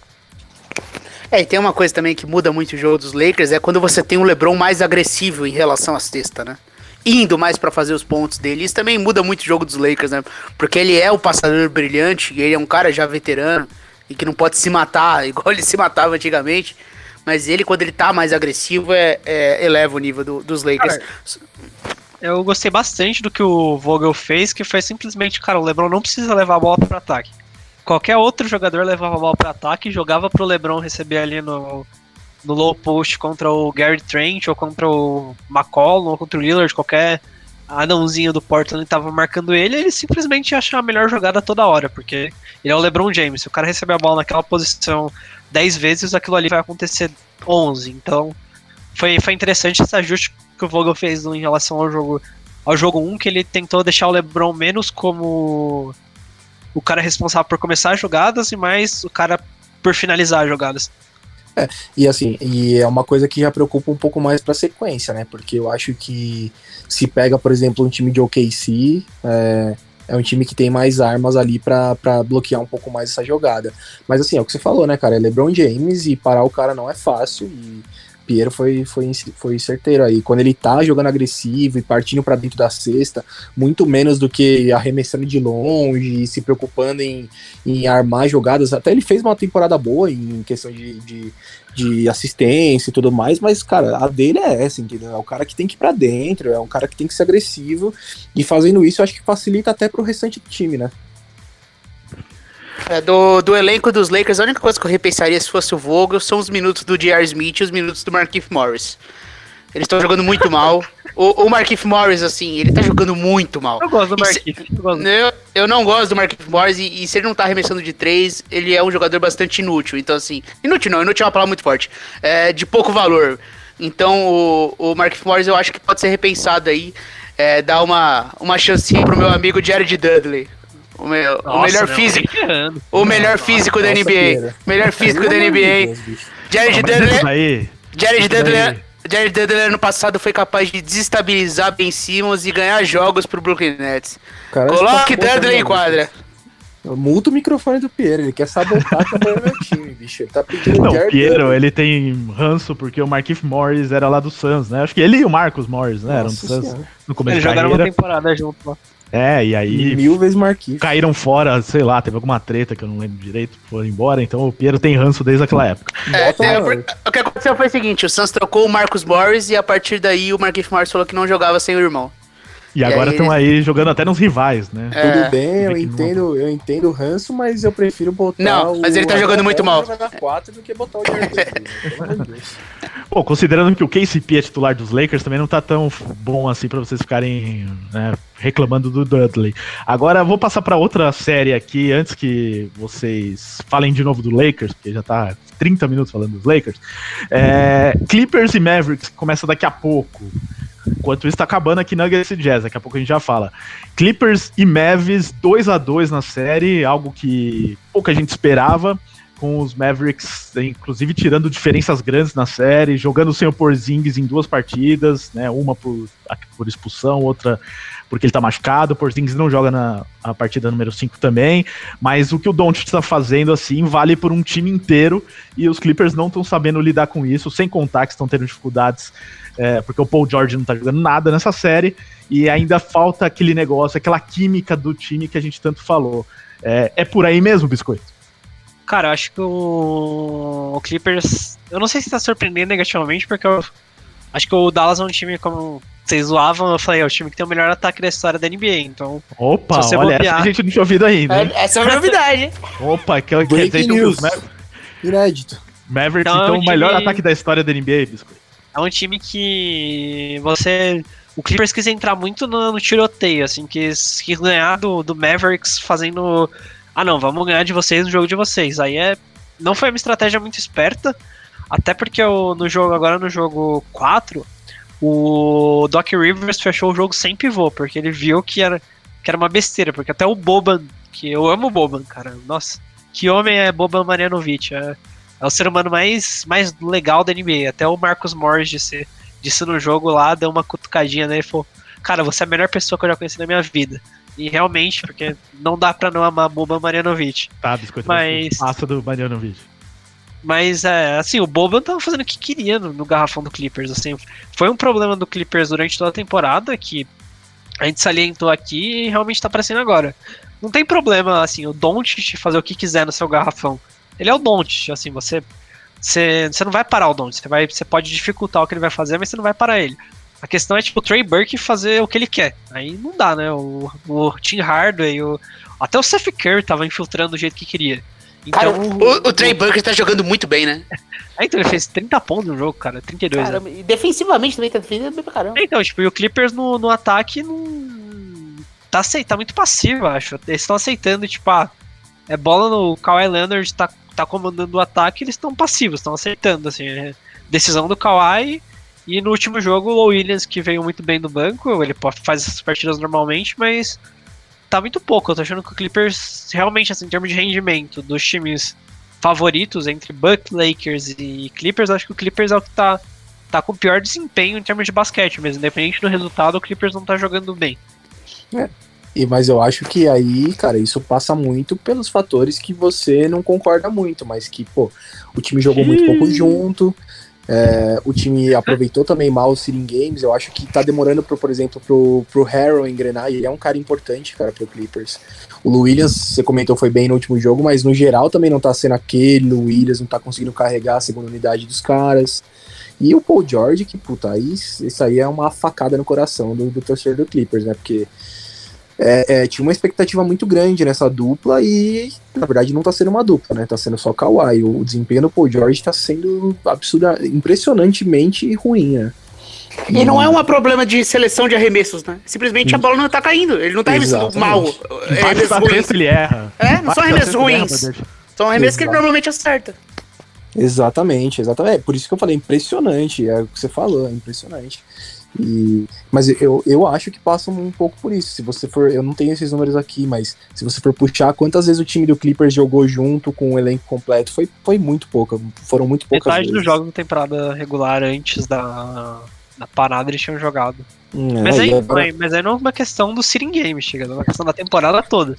É, e tem uma coisa também que muda muito o jogo dos Lakers, é quando você tem um LeBron mais agressivo em relação à cesta, né? indo mais para fazer os pontos dele. Isso também muda muito o jogo dos Lakers, né? Porque ele é o passador brilhante, ele é um cara já veterano e que não pode se matar, igual ele se matava antigamente. Mas ele, quando ele tá mais agressivo, é, é eleva o nível do, dos Lakers. Eu gostei bastante do que o Vogel fez, que foi simplesmente, cara, o LeBron não precisa levar a bola para ataque. Qualquer outro jogador levava a bola para ataque jogava pro LeBron receber ali no, no low post contra o Gary Trent ou contra o McCollum ou contra o Lillard, qualquer anãozinho do Portland estava marcando ele, ele simplesmente acha a melhor jogada toda hora, porque ele é o LeBron James. Se o cara receber a bola naquela posição 10 vezes, aquilo ali vai acontecer 11. Então, foi, foi interessante esse ajuste que o Vogel fez em relação ao jogo ao jogo 1, que ele tentou deixar o LeBron menos como o cara responsável por começar as jogadas e mais o cara por finalizar as jogadas. É, e assim, e é uma coisa que já preocupa um pouco mais pra sequência, né? Porque eu acho que se pega, por exemplo, um time de OKC, é, é um time que tem mais armas ali para bloquear um pouco mais essa jogada. Mas assim, é o que você falou, né, cara? É LeBron James e parar o cara não é fácil. E Piero foi, foi, foi certeiro aí. Quando ele tá jogando agressivo e partindo para dentro da cesta, muito menos do que arremessando de longe e se preocupando em, em armar jogadas. Até ele fez uma temporada boa em questão de, de, de assistência e tudo mais, mas, cara, a dele é essa, entendeu? É o cara que tem que ir pra dentro, é um cara que tem que ser agressivo. E fazendo isso, eu acho que facilita até pro restante do time, né? É, do, do elenco dos Lakers, a única coisa que eu repensaria se fosse o Vogel são os minutos do J.R. Smith e os minutos do Markif Morris. Eles estão jogando muito mal. O, o Morris, assim, ele tá jogando muito mal. Eu gosto do Markif. Eu, eu, não gosto do Markif Morris e, e, se ele não tá arremessando de três, ele é um jogador bastante inútil. Então, assim, inútil não, inútil é uma palavra muito forte. É, de pouco valor. Então, o, o Morris eu acho que pode ser repensado aí. É, dar uma, uma chancinha pro meu amigo Jared Dudley. O, me, Nossa, o melhor físico. O melhor físico da NBA. Melhor físico da NBA. Jared Dudley. Jared Dudley. Jared Dudley ano passado foi capaz de desestabilizar Ben Simmons e ganhar jogos pro Brooklyn Nets. Coloque tá Dudley em quadra. Muda o microfone do Piero, ele quer sabotar também o meu time, bicho. Ele tá pedindo Não, o Piero, ele tem ranço porque o Marquinhos Morris era lá do Suns, né? Acho que ele e o Marcos Morris, né? Nossa eram do Suns no começo Eles jogaram uma temporada junto lá. É, e aí. Mil vezes Marquinhos. Caíram fora, sei lá, teve alguma treta que eu não lembro direito, foram embora, então o Piero tem ranço desde aquela época. É, é, o que aconteceu foi o seguinte: o Suns trocou o Marcos Morris e a partir daí o Marquinhos Morris falou que não jogava sem o irmão. E, e agora estão aí, aí, jogando até nos rivais, né? É. Tudo bem, eu entendo, eu entendo o ranço, mas eu prefiro botar. Não, mas ele tá jogando muito mal. do que botar o Pô, considerando que o KCP é titular dos Lakers, também não tá tão bom assim para vocês ficarem né, reclamando do Dudley. Agora vou passar para outra série aqui, antes que vocês falem de novo do Lakers, porque já tá 30 minutos falando dos Lakers. É, Clippers e Mavericks começa daqui a pouco. Enquanto isso, tá acabando aqui Nuggets e Jazz, daqui a pouco a gente já fala. Clippers e Mavs 2 a 2 na série, algo que pouca gente esperava. com os Mavericks, inclusive tirando diferenças grandes na série, jogando sem o Porzingis em duas partidas, né? Uma por, por expulsão, outra porque ele tá machucado. O Porzingis não joga na partida número 5 também. Mas o que o Doncic está fazendo, assim, vale por um time inteiro. E os Clippers não estão sabendo lidar com isso, sem contar que estão tendo dificuldades, é, porque o Paul George não tá jogando nada nessa série. E ainda falta aquele negócio, aquela química do time que a gente tanto falou. É, é por aí mesmo, Biscoito? Cara, eu acho que o, o Clippers. Eu não sei se tá surpreendendo negativamente, porque eu acho que o Dallas é um time como vocês zoavam, eu falei, é o time que tem o melhor ataque da história da NBA, então. Opa, olha, bobear... essa a gente não tinha ouvido ainda. Hein? É, essa é uma novidade. Opa, que, quer dizer news. que os Inédito. Mavericks, então, então o melhor ataque da história da NBA, Biscoito. É um time que você. O Clippers quis entrar muito no, no tiroteio, assim, quis, quis ganhar do, do Mavericks fazendo ah não, vamos ganhar de vocês no jogo de vocês. Aí é. Não foi uma estratégia muito esperta. Até porque eu, no jogo, agora no jogo 4, o Doc Rivers fechou o jogo sem pivô, porque ele viu que era, que era uma besteira, porque até o Boban, que eu amo o Boban, cara, nossa, que homem é Boban Marjanovic, é, é o ser humano mais, mais legal da NBA, até o Marcos Morris disse, disse no jogo lá, deu uma cutucadinha nele e falou, cara, você é a melhor pessoa que eu já conheci na minha vida. E realmente, porque não dá pra não amar Boban Marjanovic. Tá, biscoito. Mas. Passa do Marjanovic. Mas, é, assim, o Boban tava fazendo o que queria no, no, garrafão do Clippers, assim. Foi um problema do Clippers durante toda a temporada que a gente salientou aqui e realmente tá aparecendo agora. Não tem problema, assim, o Doncic fazer o que quiser no seu garrafão. Ele é o Doncic, assim, você... Você, você não vai parar o Doncic, você, vai, você pode dificultar o que ele vai fazer, mas você não vai parar ele. A questão é, tipo, o Trey Burke fazer o que ele quer. Aí não dá, né? O, o Tim Hardaway, o, até o Seth Curry tava infiltrando do jeito que queria. Então, cara, o, o Trey Burke tá jogando muito bem, né? É, então ele fez 30 pontos no jogo, cara, 32. Caramba, né? E defensivamente também tá defendendo bem pra caramba. Então, tipo, e o Clippers no, no ataque não. Tá, aceitando, tá muito passivo, acho. Eles estão aceitando, tipo, ah, é bola no Kawhi Leonard, tá, tá comandando o ataque, eles estão passivos, estão aceitando, assim. É decisão do Kawhi e no último jogo, o Williams, que veio muito bem do banco, ele faz essas partidas normalmente, mas tá muito pouco. Eu tô achando que o Clippers, realmente, assim, em termos de rendimento dos times favoritos entre Bucks, Lakers e Clippers, acho que o Clippers é o que tá, tá com o pior desempenho em termos de basquete mesmo. Independente do resultado, o Clippers não tá jogando bem. É. E, mas eu acho que aí, cara, isso passa muito pelos fatores que você não concorda muito, mas que, pô, o time jogou muito pouco junto, é, o time aproveitou também mal os seeding games. Eu acho que tá demorando, pro, por exemplo, pro, pro Harrow engrenar. E ele é um cara importante, cara, pro Clippers. O Williams, você comentou, foi bem no último jogo, mas no geral também não tá sendo aquele. O Williams não tá conseguindo carregar a segunda unidade dos caras. E o Paul George, que puta, aí, isso aí é uma facada no coração do, do torcedor do Clippers, né? Porque é, é, tinha uma expectativa muito grande nessa dupla e, na verdade, não tá sendo uma dupla, né? Tá sendo só Kawhi. O desempenho do Paul George tá sendo absurda, impressionantemente ruim, né? E não é um problema de seleção de arremessos, né? Simplesmente a bola não tá caindo. Ele não tá arremessando mal. É arremessos ruins. ele erra. É, não são arremessos ruins. Erra, são arremessos que ele normalmente acerta. Exatamente, exatamente. É por isso que eu falei, impressionante. É o que você falou, é impressionante. E, mas eu, eu acho que passa um pouco por isso. Se você for, eu não tenho esses números aqui, mas se você for puxar quantas vezes o time do Clippers jogou junto com o elenco completo, foi, foi muito pouco. Foram muito poucas Metade vezes. dos jogos da temporada regular antes da, da parada eles tinham jogado. Hum, é, mas, aí, agora... mas aí não é uma questão do Sitting Games, chega, é uma questão da temporada toda.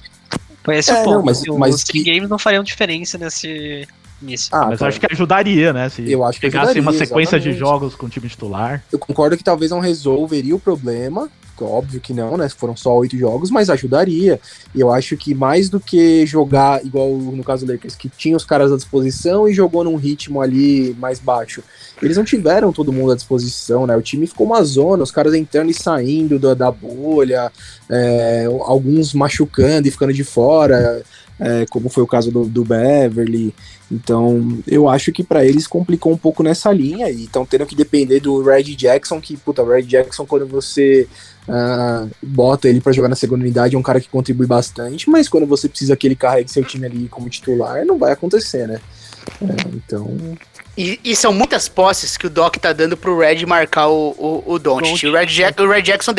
Foi esse é, o ponto. Não, mas, mas os que... Games não fariam diferença nesse, nisso. Ah, mas acho que ajudaria, né? Se eu acho que pegasse ajudaria, uma sequência exatamente. de jogos com o time titular. Eu concordo que talvez não resolveria o problema, óbvio que não, né? Foram só oito jogos, mas ajudaria. E eu acho que mais do que jogar, igual no caso do Lakers, que tinha os caras à disposição e jogou num ritmo ali mais baixo. Eles não tiveram todo mundo à disposição, né? O time ficou uma zona, os caras entrando e saindo da, da bolha, é, alguns machucando e ficando de fora é, como foi o caso do, do Beverly. Então, eu acho que para eles complicou um pouco nessa linha e estão tendo que depender do Red Jackson, que, puta, o Red Jackson, quando você uh, bota ele para jogar na segunda unidade, é um cara que contribui bastante, mas quando você precisa que ele carregue seu time ali como titular, não vai acontecer, né? É, então. E, e, são muitas posses que o Doc tá dando pro Red marcar o, o, o Doncic. O Red, Jack, o Red Jackson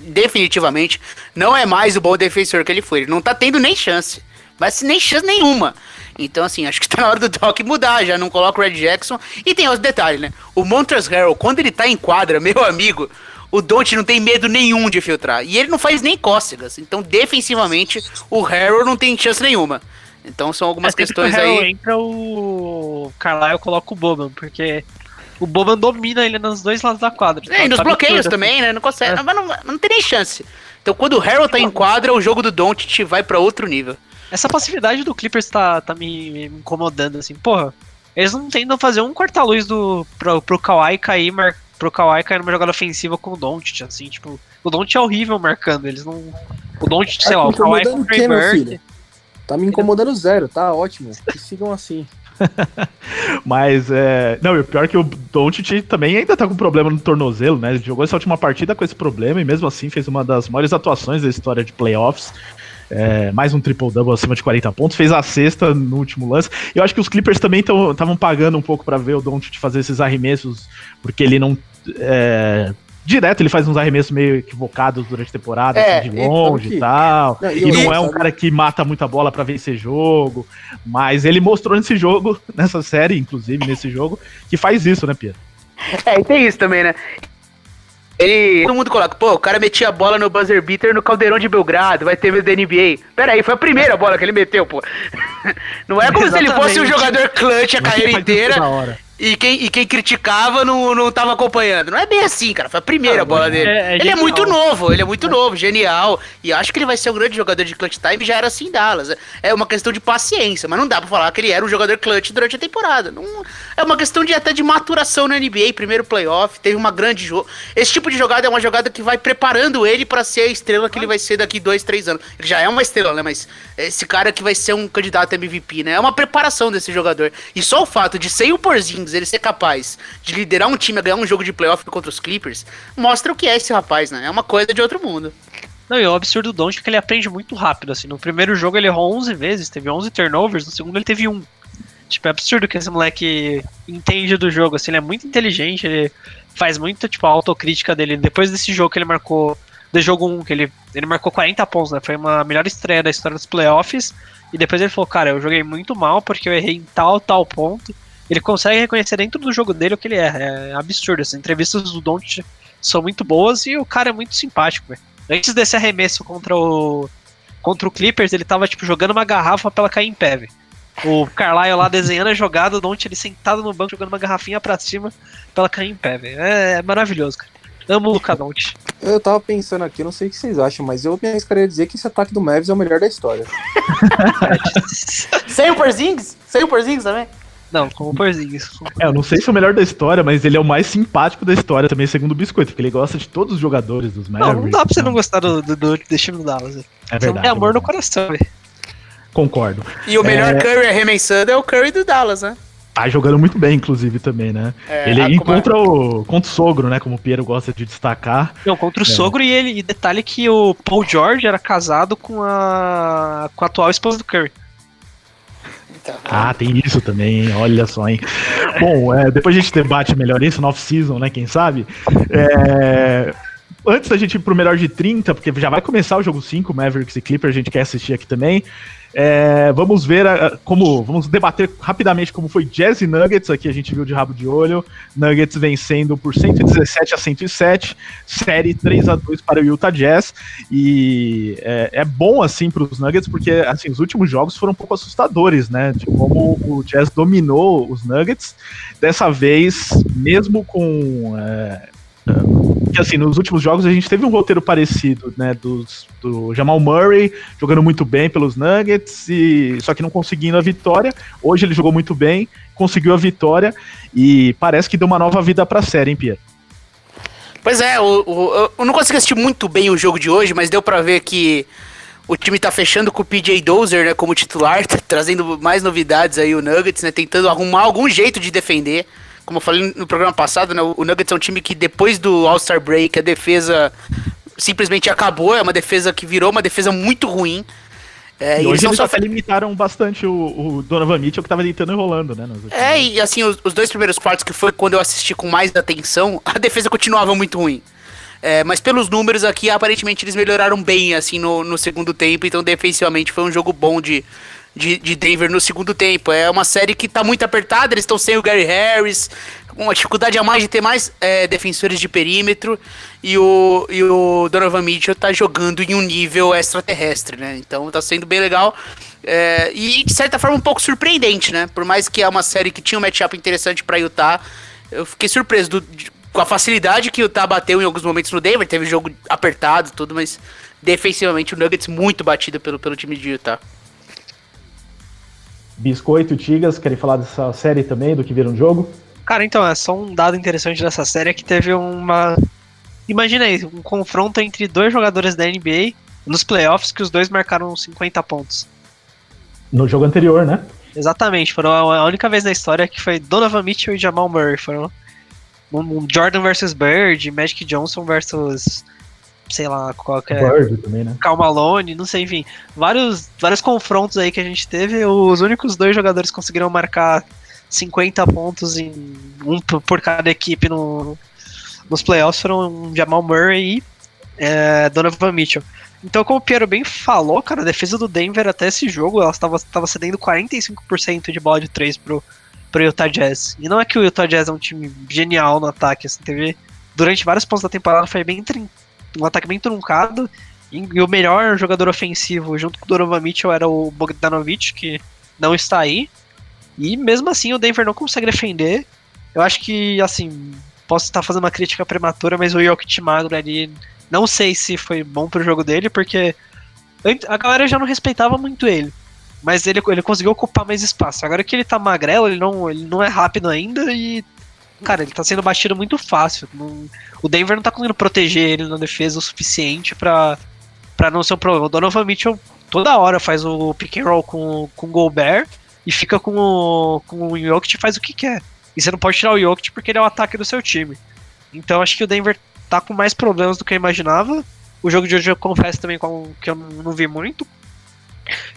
definitivamente não é mais o bom defensor que ele foi. Ele não tá tendo nem chance. Mas nem chance nenhuma. Então, assim, acho que tá na hora do Doc mudar, já não coloca o Red Jackson. E tem outro detalhe, né? O Montrezl Harrell, quando ele tá em quadra, meu amigo, o Don't não tem medo nenhum de filtrar. E ele não faz nem cócegas. Então, defensivamente, o Harrell não tem chance nenhuma. Então, são algumas Mas sempre questões que o Harrell aí. entra o Carlisle coloca o Boban, porque o Boban domina ele nos dois lados da quadra. É, e nos Tá bloqueios também, né? Não consegue. É. Mas não, não tem nem chance. Então, quando o Harrell tá em quadra, o jogo do Don't vai pra outro nível. Essa passividade do Clippers tá, tá me, me incomodando, assim. Porra, eles não tentam fazer um corta-luz do, pro, pro Kawhi cair, mar, pro Kawhi cair numa jogada ofensiva com o Doncic, assim, tipo... O Doncic é horrível marcando, eles não... O Doncic, sei Tá lá, me o Kawhi incomodando com o o quê, meu Trey filho? Tá me incomodando zero, tá ótimo. Que sigam assim. Mas, é. Não, e o pior é que o Doncic também ainda tá com problema no tornozelo, né? Ele jogou essa última partida com esse problema e mesmo assim fez uma das maiores atuações da história de playoffs. É, mais um triple-double acima de 40 pontos, fez a sexta no último lance. E eu acho que os Clippers também estavam pagando um pouco pra ver o Doncic fazer esses arremessos, porque ele não. é, direto ele faz uns arremessos meio equivocados durante a temporada, É, assim, de e- longe e tal. Não, e E não é um cara que mata muita bola pra vencer jogo, mas ele mostrou nesse jogo, nessa série, inclusive nesse jogo, que faz isso, né, Pia? É, e tem isso também, né? Ele. Todo mundo coloca, pô, o cara metia a bola no buzzer beater no Caldeirão de Belgrado, vai ter medo da NBA. Pera aí, foi a primeira bola que ele meteu, pô. Não é como se ele fosse um Exatamente. jogador clutch a carreira inteira. E quem, e quem criticava não, não tava acompanhando. Não é bem assim, cara. Foi a primeira bola é- dele. é ele é muito novo, ele é muito novo, genial. E acho que ele vai ser um grande jogador de clutch time, já era assim em Dallas. É uma questão de paciência, mas não dá pra falar que ele era um jogador clutch durante a temporada. Não, é uma questão de até de maturação na NBA, primeiro playoff, teve uma grande jogo. Esse tipo de jogada é uma jogada que vai preparando ele pra ser a estrela que ele vai ser daqui dois, três anos. Ele já é uma estrela, né? Mas esse cara que vai ser um candidato a MVP, né? É uma preparação desse jogador. E só o fato de sem o Porzingis ele ser capaz de liderar um time a ganhar um jogo de playoff contra os Clippers, mostra o que é esse rapaz, né? É uma coisa de outro mundo. Não, e o absurdo do Doncic é que ele aprende muito rápido, assim. No primeiro jogo ele errou 11 vezes, teve 11 turnovers, no segundo ele teve um. Tipo, é absurdo que esse moleque entende do jogo, assim, ele é muito inteligente, ele faz muito, tipo, a autocrítica dele. Depois desse jogo que ele marcou, do jogo 1, que ele, ele marcou 40 pontos, né? Foi uma melhor estreia da história dos playoffs. E depois ele falou, cara, eu joguei muito mal porque eu errei em tal, tal ponto. Ele consegue reconhecer dentro do jogo dele o que ele é. É absurdo. As entrevistas do Doncic são muito boas e o cara é muito simpático, velho. Antes desse arremesso contra o contra o Clippers, ele tava tipo jogando uma garrafa pra ela cair em pé, velho. O Carlisle lá desenhando a jogada, o Don't ele sentado no banco jogando uma garrafinha pra cima pra ela cair em pé, velho. É, é maravilhoso, cara. Amo o Luca Don't. Eu tava pensando aqui, não sei o que vocês acham, mas eu me arriscaria dizer que esse ataque do Mavis é o melhor da história. Sem o Porzingis? Sem o Porzingis também? Não, como o Porzingis. É, eu não sei se é o melhor da história, mas ele é o mais simpático da história também, segundo o Biscoito, porque ele gosta de todos os jogadores dos Não, Mavericks. não dá pra você não gostar do, do, do, do time do Dallas. velho. É Você não verdade. tem amor é no coração, velho. Concordo. E o melhor Curry arremessando é o Curry do Dallas, né? Tá jogando muito bem, inclusive, também, né? É, ele encontra o, contra o sogro, né? Como o Piero gosta de destacar. Não, contra o É. sogro e ele. E detalhe que o Paul George era casado com a. com a atual esposa do Curry. Ah, tem isso também, olha só, hein? Bom, é, depois a gente debate melhor isso no off-season, né? Quem sabe? É, antes da gente ir pro melhor de 30, porque já vai começar o jogo 5, Mavericks e Clippers, a gente quer assistir aqui também. É, vamos ver a- a- como. Vamos debater rapidamente como foi Jazz e Nuggets. Aqui a gente viu de rabo de olho. Nuggets vencendo por 117 a 107. Série 3 a 2 para o Utah Jazz. E é, é bom assim para os Nuggets, porque assim, os últimos jogos foram um pouco assustadores, né? De como o Jazz dominou os Nuggets. Dessa vez, mesmo com. é, que assim, nos últimos jogos a gente teve um roteiro parecido, né, dos, do Jamal Murray jogando muito bem pelos Nuggets, e só que não conseguindo a vitória. Hoje ele jogou muito bem, conseguiu a vitória e parece que deu uma nova vida pra série, hein, Pierre? Pois é, o- eu não consegui assistir muito bem o jogo de hoje, mas deu pra ver que o time tá fechando com o PJ Dozer, né, como titular, tá trazendo mais novidades aí o Nuggets, né, tentando arrumar algum jeito de defender. Como eu falei no programa passado, né, o Nuggets é um time que depois do All-Star Break a defesa simplesmente acabou, é uma defesa que virou uma defesa muito ruim. É, e e eles hoje eles só até limitaram bastante o, o Donovan Mitchell, que tava deitando e rolando, né? É, e assim, os, os dois primeiros quartos, que foi quando eu assisti com mais atenção, a defesa continuava muito ruim. É, mas pelos números aqui, aparentemente eles melhoraram bem, assim, no, no segundo tempo, então defensivamente foi um jogo bom de, de, de Denver no segundo tempo. É uma série que tá muito apertada, eles estão sem o Gary Harris, uma dificuldade a mais de ter mais é, defensores de perímetro e o, e o Donovan Mitchell tá jogando em um nível extraterrestre, né? Então tá sendo bem legal. É, e de certa forma um pouco surpreendente, né? Por mais que é uma série que tinha um matchup interessante para Utah, eu fiquei surpreso do, de, com a facilidade que o Utah bateu em alguns momentos no Denver. Teve jogo apertado tudo, mas defensivamente o Nuggets muito batido pelo, pelo time de Utah. Biscoito, Tigas, querem falar dessa série também, do que viram no jogo? Cara, então, é só um dado interessante dessa série é que teve uma. Imagina aí, um confronto entre dois jogadores da NBA nos playoffs que os dois marcaram 50 pontos. No jogo anterior, né? Exatamente, foram a única vez na história que foi Donovan Mitchell e Jamal Murray. Foram um Jordan versus Bird, Magic Johnson versus sei lá, qualquer. Bird também, né? Cal Malone, não sei, enfim. Vários, vários confrontos aí que a gente teve. Os únicos dois jogadores que conseguiram marcar 50 pontos em um por cada equipe no, nos playoffs foram Jamal Murray e é, Donovan Mitchell. Então, como o Piero bem falou, cara, a defesa do Denver até esse jogo, ela estava cedendo 45% de bola de 3 pro, pro Utah Jazz. E não é que o Utah Jazz é um time genial no ataque, assim, teve durante vários pontos da temporada foi bem um ataque bem truncado. E, o melhor jogador ofensivo junto com o Donovan Mitchell era o Bogdanovich, que não está aí. E mesmo assim o Denver não consegue defender. Eu acho que, assim, posso estar fazendo uma crítica prematura, mas o Jokic magro ali, não sei se foi bom pro jogo dele, porque a galera já não respeitava muito ele. Mas ele, ele conseguiu ocupar mais espaço. Agora que ele tá magrelo, ele não, ele não é rápido ainda e. Cara, ele tá sendo batido muito fácil. O Denver não tá conseguindo proteger ele na defesa o suficiente para não ser um problema. O Donovan Mitchell toda hora faz o pick and roll com, com o Gobert e fica com o, com o Jokic e faz o que quer. E você não pode tirar o Jokic porque ele é o ataque do seu time. Então acho que o Denver tá com mais problemas do que eu imaginava. O jogo de hoje eu confesso também que eu não vi muito.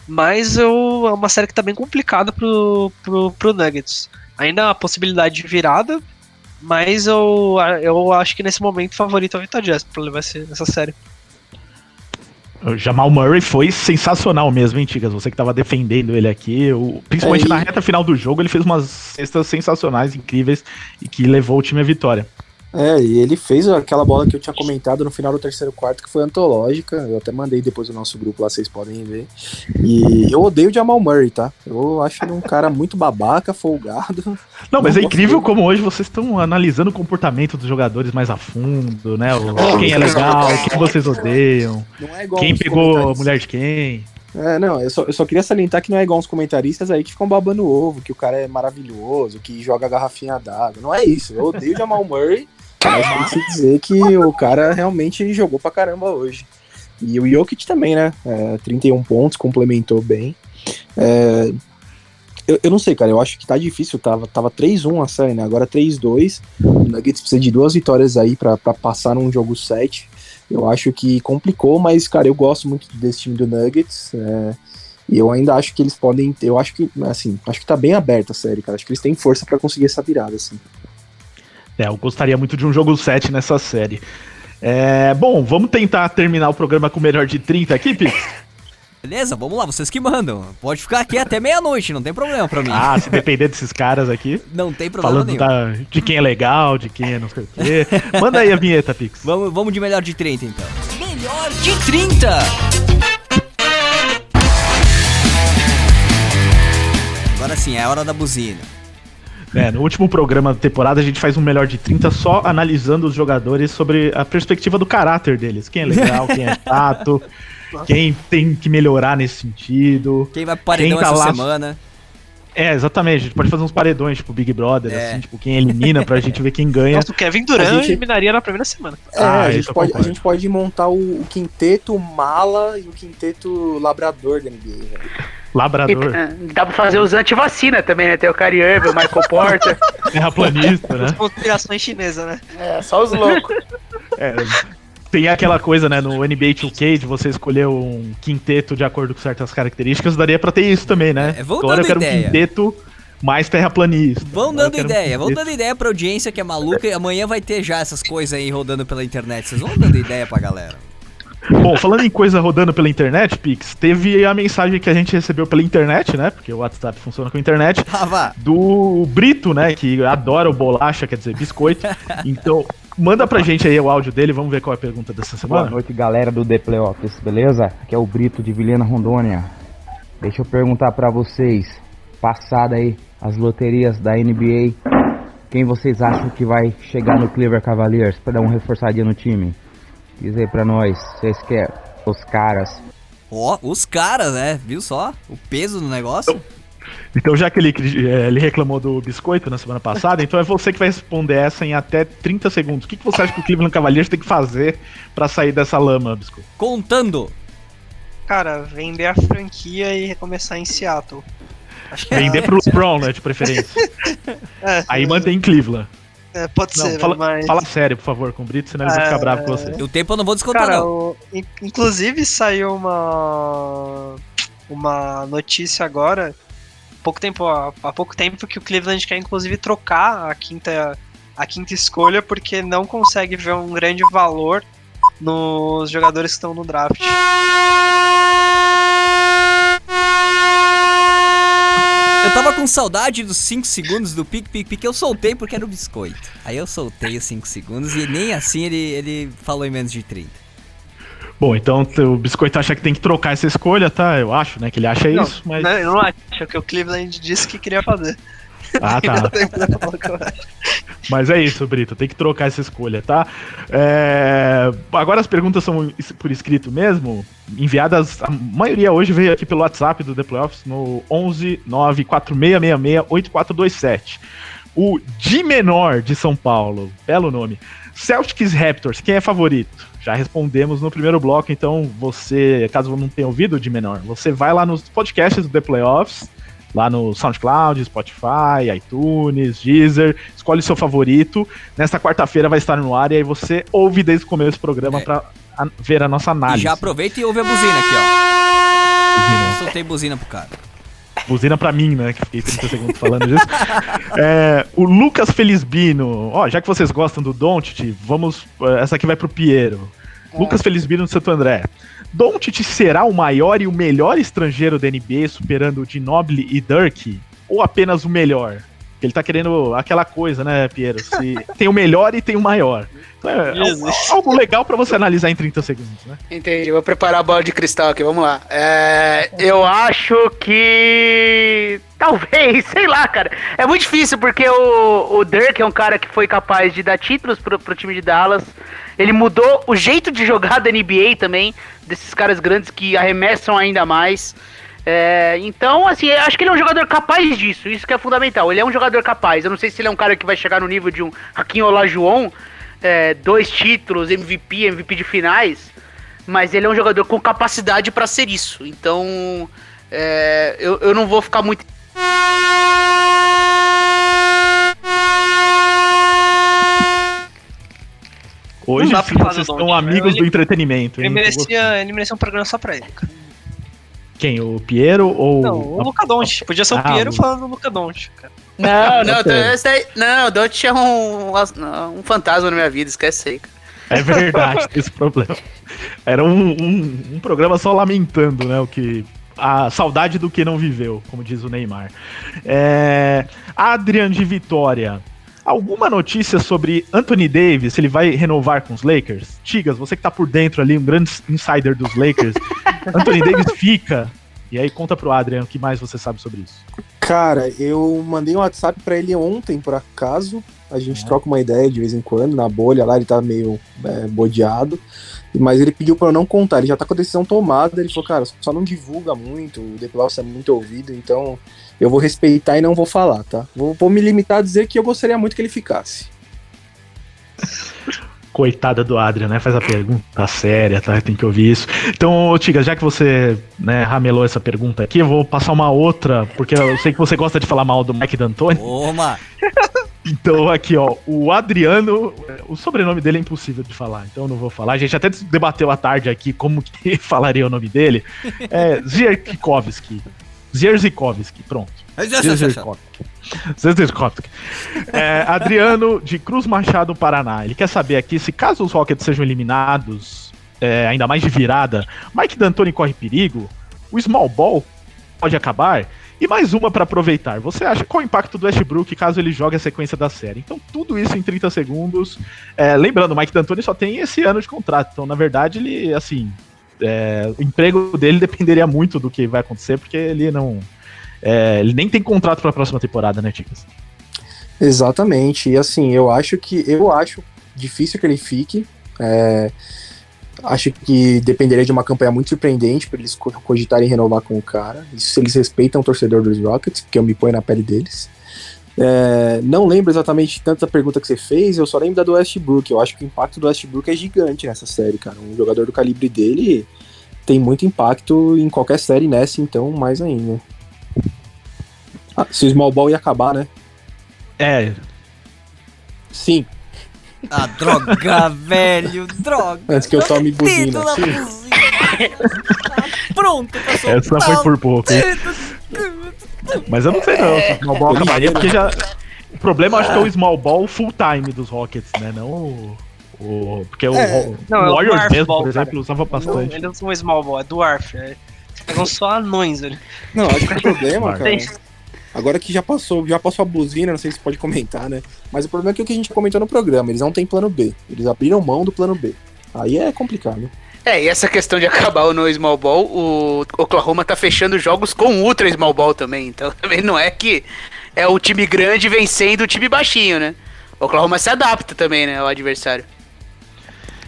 Mas eu, é uma série que tá bem complicada pro, pro, pro Nuggets. Ainda há a possibilidade de virada, mas eu, eu acho que nesse momento o favorito é o Utah Jazz pra levar essa série. O Jamal Murray foi sensacional mesmo, hein, Tigas? Você que tava defendendo ele aqui. O, principalmente é, e... na reta final do jogo, ele fez umas cestas sensacionais, incríveis, e que levou o time à vitória. É, e ele fez aquela bola que eu tinha comentado no final do terceiro quarto, que foi antológica. Eu até mandei depois no nosso grupo lá, vocês podem ver. E eu odeio o Jamal Murray, tá? Eu acho ele um cara muito babaca, folgado. Não, mas não é incrível como hoje vocês estão analisando o comportamento dos jogadores mais a fundo, né? O, quem é legal, quem vocês odeiam, é quem pegou a mulher de quem. É, não, eu só, eu só queria salientar que não é igual uns comentaristas aí que ficam babando ovo, que o cara é maravilhoso, que joga garrafinha d'água. Não é isso. Eu odeio o Jamal Murray mas tem que dizer que o cara realmente jogou pra caramba hoje. E o Jokic também, né? É, 31 pontos, complementou bem. É, eu, eu, não sei, cara. Eu acho que tá difícil. Tava, tava 3-1 a série, né? Agora 3-2. O Nuggets precisa de duas vitórias aí pra, pra passar num jogo 7. Eu acho que complicou, mas, cara, eu gosto muito desse time do Nuggets. É, e eu ainda acho que eles podem. Eu acho que, assim, acho que tá bem aberta a série, cara. Acho que eles têm força para conseguir essa virada, assim. É, eu gostaria muito de um jogo 7 nessa série. É, bom, vamos tentar terminar o programa com o melhor de 30 aqui, Pix? Beleza, vamos lá, vocês que mandam. Pode ficar aqui até meia-noite, não tem problema pra mim. Ah, se depender desses caras aqui. Não tem problema falando da, de quem é legal, de quem é não sei o quê. Manda aí a vinheta, Pix. Vamos, vamos de melhor de 30, então. Melhor de 30! Agora sim, é a hora da buzina. É, no último programa da temporada a gente faz um melhor de 30 só analisando os jogadores sobre a perspectiva do caráter deles. Quem é legal, quem é chato, quem tem que melhorar nesse sentido. Quem vai pro paredão tá essa lá... semana. É, exatamente. A gente pode fazer uns paredões, tipo Big Brother, é. assim, tipo, quem elimina pra gente ver quem ganha. Nossa, o Kevin Durant gente... eliminaria na primeira semana. É, ah, a, gente pode, a gente pode montar o, o, quinteto mala e o quinteto labrador da NBA, velho. Labrador. E, dá pra fazer os anti-vacina também, né? Tem o Irving, o Michael Porter. Terraplanista, né? Conspirações chinesas, né? É, só os loucos. É, tem aquela coisa, né, no NBA 2K de você escolher um quinteto de acordo com certas características, daria pra ter isso também, né? É, Agora eu quero ideia. um quinteto mais terraplanista. Vão dando ideia, um vão dando ideia pra audiência que é maluca e amanhã vai ter já essas coisas aí rodando pela internet. Vocês vão dando ideia pra galera. Bom, falando em coisa rodando pela internet, Pix, teve a mensagem que a gente recebeu pela internet, né? Porque o WhatsApp funciona com a internet. Tava. Do Brito, né? Que adora o bolacha, quer dizer, biscoito. Então, manda pra gente aí o áudio dele, vamos ver qual é a pergunta dessa Boa semana. noite, galera do The Playoffs, beleza? Aqui é o Brito de Vilhena, Rondônia. Deixa eu perguntar pra vocês, passada aí as loterias da NBA, quem vocês acham que vai chegar no Cleveland Cavaliers pra dar uma reforçadinha no time? Diz aí pra nós, vocês querem os caras. Ó, os caras, né? Viu só? O peso do negócio. Então, já que ele, eh, ele reclamou do biscoito na semana passada, então é você que vai responder essa em até 30 segundos. O que, que você acha que o Cleveland Cavaliers tem que fazer pra sair dessa lama, biscoito? Contando. Cara, vender a franquia e recomeçar em Seattle. Acho que é- Vender pro LeBron, né, de preferência. é, Aí mantém em Cleveland. É, pode Não, ser, fala, mas. fala sério, por favor, com o Brito, senão ele vai ficar É, bravo com você. O tempo eu não vou descontar, Cara, não. o- in- inclusive saiu uma uma notícia agora, pouco tempo há, há pouco tempo que o Cleveland quer inclusive trocar a quinta a quinta escolha porque não consegue ver um grande valor nos jogadores que estão no draft. Eu tava com saudade dos 5 segundos do pique, pique, pique. Eu soltei porque era o biscoito. Aí eu soltei os 5 segundos e nem assim ele, ele falou em menos de 30. Bom, então o biscoito acha que tem que trocar essa escolha, tá? Eu acho, né, que ele acha Não, isso, mas... Né, Eu não acho que o Cleveland disse que queria fazer. Ah, tá. Mas é isso, Brito, tem que trocar essa escolha, tá? É, Agora as perguntas são por escrito mesmo, enviadas, a maioria hoje veio aqui pelo WhatsApp do The Playoffs no 11 94666 8427. O Di Menor de São Paulo, belo nome. Celtics Raptors, quem é favorito? Já respondemos no primeiro bloco, então você, caso não tenha ouvido o Di Menor, você vai lá nos podcasts do The Playoffs, lá no SoundCloud, Spotify, iTunes, Deezer, escolhe o seu favorito. Nesta quarta-feira vai estar no ar e aí você ouve desde o começo do programa É. pra a- ver a nossa E análise. já aproveita e ouve a buzina aqui, ó. Buzina. Soltei buzina pro cara. Buzina pra mim, né? Que fiquei 30 segundos falando disso. É, o Lucas Felisbino. Ó, já que vocês gostam do Doncic, vamos. eh, Essa aqui vai pro Piero. Lucas Felisbino do Santo André. Doncic será o maior e o melhor estrangeiro da NBA, superando o Ginobili e Dirk? Ou apenas o melhor? Ele tá querendo aquela coisa, né, Piero? Se tem o melhor e tem o maior. Então é Jesus. algo, algo legal pra você analisar em 30 segundos, né? Entendi, vou preparar a bola de cristal aqui, vamos lá. É, eu acho que. Talvez, sei lá, cara. É muito difícil porque o, o Dirk é um cara que foi capaz de dar títulos pro, pro time de Dallas. Ele mudou o jeito de jogar da NBA também, desses caras grandes que arremessam ainda mais. É, então, assim, acho que ele é um jogador capaz disso, isso que é fundamental. Ele é um jogador capaz. Eu não sei se ele é um cara que vai chegar no nível de um Hakim Olajuwon, é, dois títulos, MVP, MVP de finais, mas ele é um jogador com capacidade pra ser isso. Então, é, eu, eu não vou ficar muito. Hoje sim, vocês são Doncic, amigos ele- do entretenimento. Ele hein? Merecia, ele merecia um programa só pra ele. cara. Quem? O Piero ou. Não, o Luca Doncic. Podia ser o Ah, Piero o- falando do Luca Doncic, cara. Não, não, Ok. esse daí- não, o Don't é um, um fantasma na minha vida, esquece aí, cara. É verdade, esse problema. Era um, um, um programa só lamentando, né? O que. A saudade do que não viveu, como diz o Neymar. É, Adrian de Vitória. Alguma notícia sobre Anthony Davis? Se ele vai renovar com os Lakers? Tigas, você que tá por dentro ali, um grande insider dos Lakers. Anthony Davis fica. E aí conta pro Adrian o que mais você sabe sobre isso. Cara, eu mandei um WhatsApp pra ele ontem, por acaso. A gente troca uma ideia de vez em quando, na bolha lá, ele tá meio é, bodeado. Mas ele pediu pra eu não contar, ele já tá com a decisão tomada. Ele falou, cara, só não divulga muito, o The Playoffs é muito ouvido, então eu vou respeitar e não vou falar, tá? Vou, vou me limitar a dizer que eu gostaria muito que ele ficasse. Coitada do Adrian, né? Faz a pergunta séria, tá? Tem que ouvir isso. Então, Tiga, já que você né, ramelou essa pergunta aqui, eu vou passar uma outra, porque eu sei que você gosta de falar mal do Mike D'Antoni. Toma! Então, aqui, ó, o Adriano, o sobrenome dele é impossível de falar, então eu não vou falar. A gente até debateu à tarde aqui como que falaria o nome dele. É Zierkowski. Zierkowski, pronto. Zierkowski. Zierkowski. É, Adriano de Cruz Machado, Paraná. Ele quer saber aqui se caso os Rockets sejam eliminados é, ainda mais de virada, Mike D'Antoni corre perigo, o small ball pode acabar, e mais uma para aproveitar. Você acha qual o impacto do Westbrook caso ele jogue a sequência da série? Então, tudo isso em 30 segundos. É, lembrando, o Mike D'Antoni só tem esse ano de contrato, então, na verdade, ele, assim, é, o emprego dele dependeria muito do que vai acontecer, porque ele não. É, ele nem tem contrato para a próxima temporada, né, Ticas? Exatamente. E assim, eu acho que eu acho difícil que ele fique. É, acho que dependeria de uma campanha muito surpreendente para eles cogitarem renovar com o cara. Isso se eles respeitam o torcedor dos Rockets, porque eu me ponho na pele deles. É, não lembro exatamente tanto da pergunta que você fez, eu só lembro da do Westbrook. Eu acho que o impacto do Westbrook é gigante nessa série, cara. Um jogador do calibre dele tem muito impacto em qualquer série nessa, então mais ainda. Ah, se o Small Ball ia acabar, né? É. Sim. Ah, droga, velho, droga. Antes que eu tome buzina. Dedo na Sim. buzina. Ah, Pronto, pra soltar Essa foi por pouco, hein? O. Mas eu não sei não, se o small ball acabaria, porque já. O problema acho que é o small ball full time dos Rockets, né? Não o. o- porque o, É. o Não, é o Warriors dwarf mesmo, ball, por exemplo, cara. usava Não, bastante. eles não são small ball, é dwarf. É. São só anões, velho. Não, acho que o problema, cara. Agora que já passou, já passou a buzina, não sei se pode comentar, né? Mas o problema é que o que a gente comentou no programa, eles não têm plano B. Eles abriram mão do plano B. Aí é complicado. É, e essa questão de acabar o no small ball, o Oklahoma tá fechando jogos com ultra small ball também. Então também não é que é o time grande vencendo o time baixinho, né? O Oklahoma se adapta também, né, ao adversário.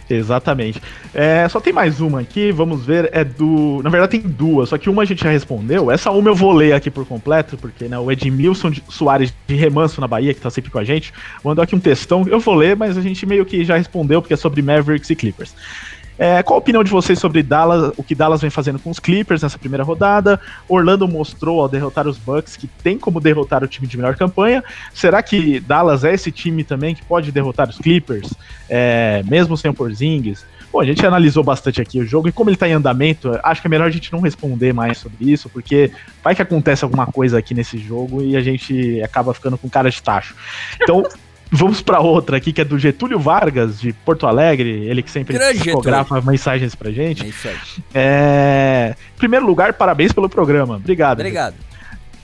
Exatamente. É, só tem mais uma aqui, vamos ver, é do... Na verdade tem duas, só que uma a gente já respondeu. Essa uma eu vou ler aqui por completo, porque né, o Edmilson de- Soares de Remanso na Bahia, que tá sempre com a gente, mandou aqui um textão. Eu vou ler, mas a gente meio que já respondeu, porque é sobre Mavericks e Clippers. É, qual a opinião de vocês sobre Dallas, o que Dallas vem fazendo com os Clippers nessa primeira rodada? Orlando mostrou ao derrotar os Bucks que tem como derrotar o time de melhor campanha. Será que Dallas é esse time também que pode derrotar os Clippers, é, mesmo sem o Porzingis? Bom, a gente analisou bastante aqui o jogo e como ele tá em andamento, acho que é melhor a gente não responder mais sobre isso, porque vai que acontece alguma coisa aqui nesse jogo e a gente acaba ficando com cara de tacho. Então, vamos pra outra aqui, que é do Getúlio Vargas, de Porto Alegre, ele que sempre fotografa mensagens pra gente. É isso aí. É... Em primeiro lugar, parabéns pelo programa. Obrigado. Obrigado.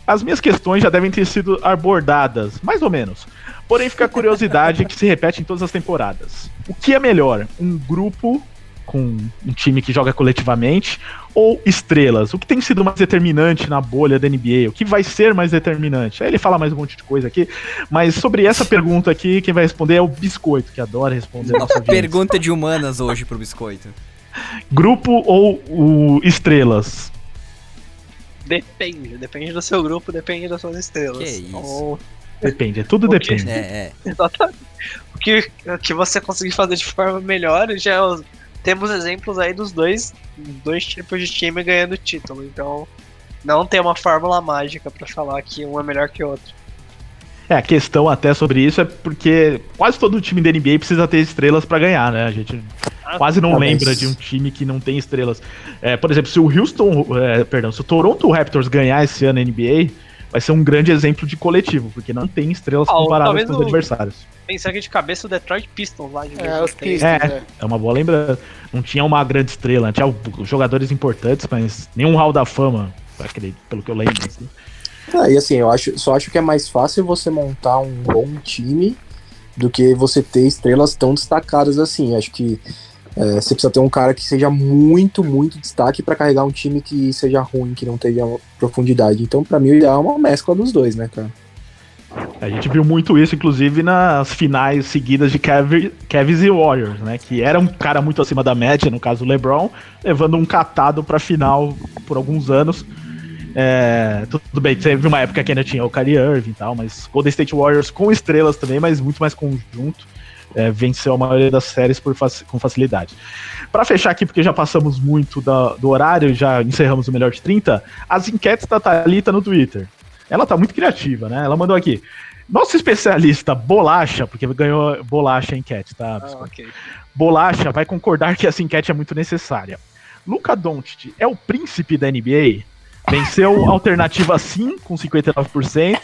As minhas questões já devem ter sido abordadas, mais ou menos. Porém, fica a curiosidade que se repete em todas as temporadas. O que é melhor? Um grupo com um time que joga coletivamente ou estrelas? O que tem sido mais determinante na bolha da NBA? O que vai ser mais determinante? Aí ele fala mais um monte de coisa aqui, mas sobre essa pergunta aqui, quem vai responder é o Biscoito, que adora responder nossa. Pergunta de humanas hoje pro biscoito. Grupo ou o estrelas? Depende, depende do seu grupo, depende das suas estrelas. Que isso. Então, Depende, é tudo depende. É, é. Exatamente. O que, o que você conseguir fazer de forma melhor, já é temos exemplos aí dos dois, dois tipos de time ganhando título. Então, não tem uma fórmula mágica pra falar que um é melhor que o outro. É, a questão até sobre isso é porque quase todo time da NBA precisa ter estrelas pra ganhar, né? A gente quase não Ah, lembra de um time que não tem estrelas. É, por exemplo, se o Houston, é, perdão, se o Toronto Raptors ganhar esse ano na NBA, vai ser um grande exemplo de coletivo, porque não tem estrelas Ah, comparáveis com os adversários. Pensar aqui de cabeça o Detroit Pistons lá de É, 2006. os Pistons, É, é. é uma boa lembrança. Não tinha uma grande estrela, tinha jogadores importantes, mas nenhum hall da fama, acredito, pelo que eu lembro. assim. É, e assim, eu acho, só acho que é mais fácil você montar um bom time do que você ter estrelas tão destacadas assim. Acho que é, você precisa ter um cara que seja muito, muito destaque pra carregar um time que seja ruim, que não tenha profundidade. Então, pra mim, o ideal é uma mescla dos dois, né, cara? A gente viu muito isso, inclusive, nas finais seguidas de Cav- Cavs e Warriors, né? Que era um cara muito acima da média, no caso o LeBron, levando um catado pra final por alguns anos. É, tudo bem, teve uma época que ainda tinha o Kyrie Irving e tal, mas Golden State Warriors com estrelas também, mas muito mais conjunto. É, venceu a maioria das séries por faci- com facilidade. Pra fechar aqui, porque já passamos muito da- do horário, já encerramos o melhor de 30, as enquetes da Thalita no Twitter. Ela tá muito criativa, né? Ela mandou aqui. Nosso especialista Bolacha, porque ganhou Bolacha a enquete, tá? Ah, ok. Bolacha vai concordar que essa enquete é muito necessária. Luca Doncic é o príncipe da NBA? Venceu alternativa sim, com 59%.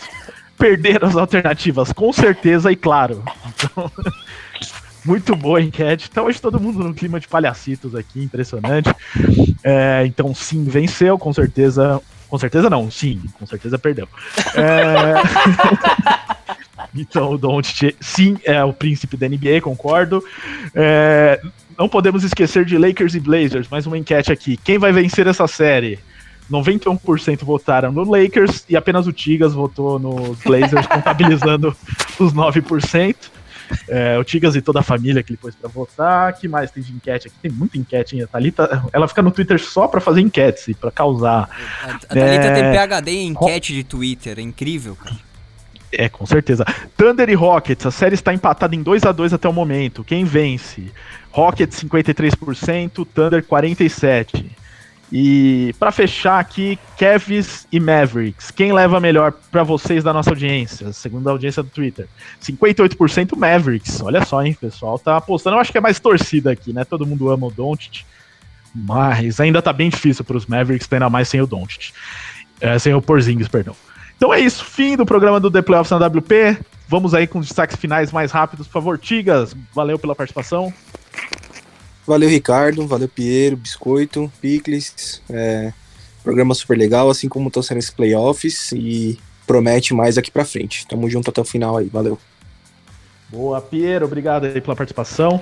Perderam as alternativas com certeza e claro. Então, Muito boa a enquete. Então hoje todo mundo no clima de palhacitos aqui, impressionante. É, então sim, venceu, com certeza. Com certeza não, sim, com certeza perdeu. É... então o Doncic, sim, é o príncipe da NBA, concordo. É... Não podemos esquecer de Lakers e Blazers, mais uma enquete aqui. Quem vai vencer essa série? 91% votaram no Lakers e apenas o Tigas votou nos Blazers, contabilizando os 9%. É, o Tigas e toda a família que ele pôs pra votar. que mais tem de enquete aqui? Tem muita enquete ainda. A Thalita, ela fica no Twitter só pra fazer enquetes e pra causar. A, a Thalita é... tem PHD em enquete de Twitter, é incrível, cara. É, com certeza. Thunder e Rockets, a série está empatada em 2 a 2 até o momento. Quem vence? Rockets 53%, Thunder 47%. E para fechar aqui, Cavs e Mavericks. Quem leva melhor para vocês da nossa audiência, segundo a audiência do Twitter? 58% Mavericks. Olha só, hein, pessoal tá apostando. Eu acho que é mais torcida aqui, né? Todo mundo ama o Doncic, mas ainda tá bem difícil para os Mavericks, ainda mais sem o Doncic. É, sem o Porzingis, perdão. Então é isso, fim do programa do The Playoffs na WP. Vamos aí com os destaques finais mais rápidos, por favor, Tigas. Valeu pela participação. Valeu, Ricardo. Valeu, Piero, Biscoito, Picles. É, programa super legal, assim como estão sendo esses playoffs e promete mais aqui pra frente. Tamo junto até o final aí. Valeu. Boa, Piero. Obrigado aí pela participação.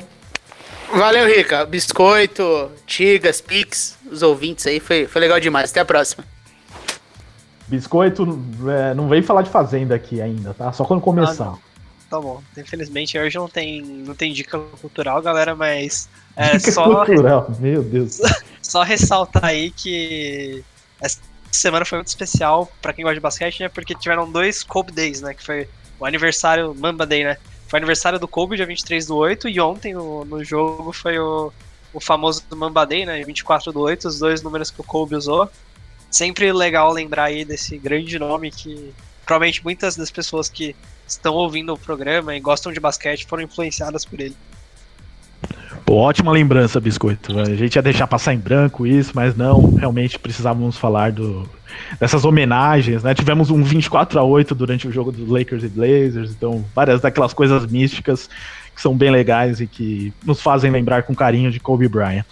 Valeu, Rica. Biscoito, Tigas, Pix, os ouvintes aí. Foi, foi legal demais. Até a próxima. Biscoito, é, não vem falar de Fazenda aqui ainda, tá? Só quando começar. Ah, tá bom. Infelizmente hoje não tem, não tem dica cultural, galera, mas é dica só. Cultural, meu Deus. só ressaltar aí que essa semana foi muito especial para quem gosta de basquete, né? Porque tiveram dois Kobe Days, né? Que foi o aniversário, Mamba Day, né? Foi o aniversário do Kobe, dia 23 do 8, e ontem no, no jogo foi o, o famoso Mamba Day, né? 24 do 8, os dois números que o Kobe usou. Sempre legal lembrar aí desse grande nome que provavelmente muitas das pessoas que estão ouvindo o programa e gostam de basquete foram influenciadas por ele. Pô, ótima lembrança, Biscoito. A gente ia deixar passar em branco isso, mas não, realmente precisávamos falar do, dessas homenagens, né? Tivemos um 24 a 8 durante o jogo dos Lakers e Blazers, então várias daquelas coisas místicas que são bem legais e que nos fazem lembrar com carinho de Kobe Bryant.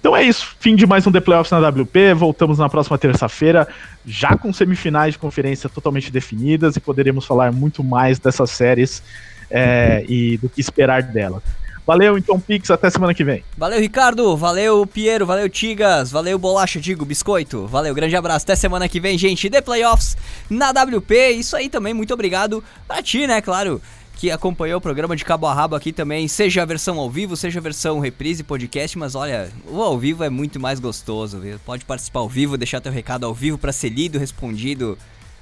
Então é isso, fim de mais um The Playoffs na WP. Voltamos na próxima terça-feira, já com semifinais de conferência totalmente definidas e poderemos falar muito mais dessas séries é, e do que esperar dela. Valeu, então, Pix, até semana que vem. Valeu, Ricardo. Valeu, Piero. Valeu, Tigas. Valeu, Bolacha, digo, Biscoito. Valeu, grande abraço. Até semana que vem, gente. The Playoffs na WP. Isso aí também, muito obrigado pra ti, né, claro que acompanhou o programa de cabo a rabo aqui também, seja a versão ao vivo, seja a versão reprise, podcast, mas olha, o ao vivo é muito mais gostoso, viu? Pode participar ao vivo, deixar teu recado ao vivo para ser lido, respondido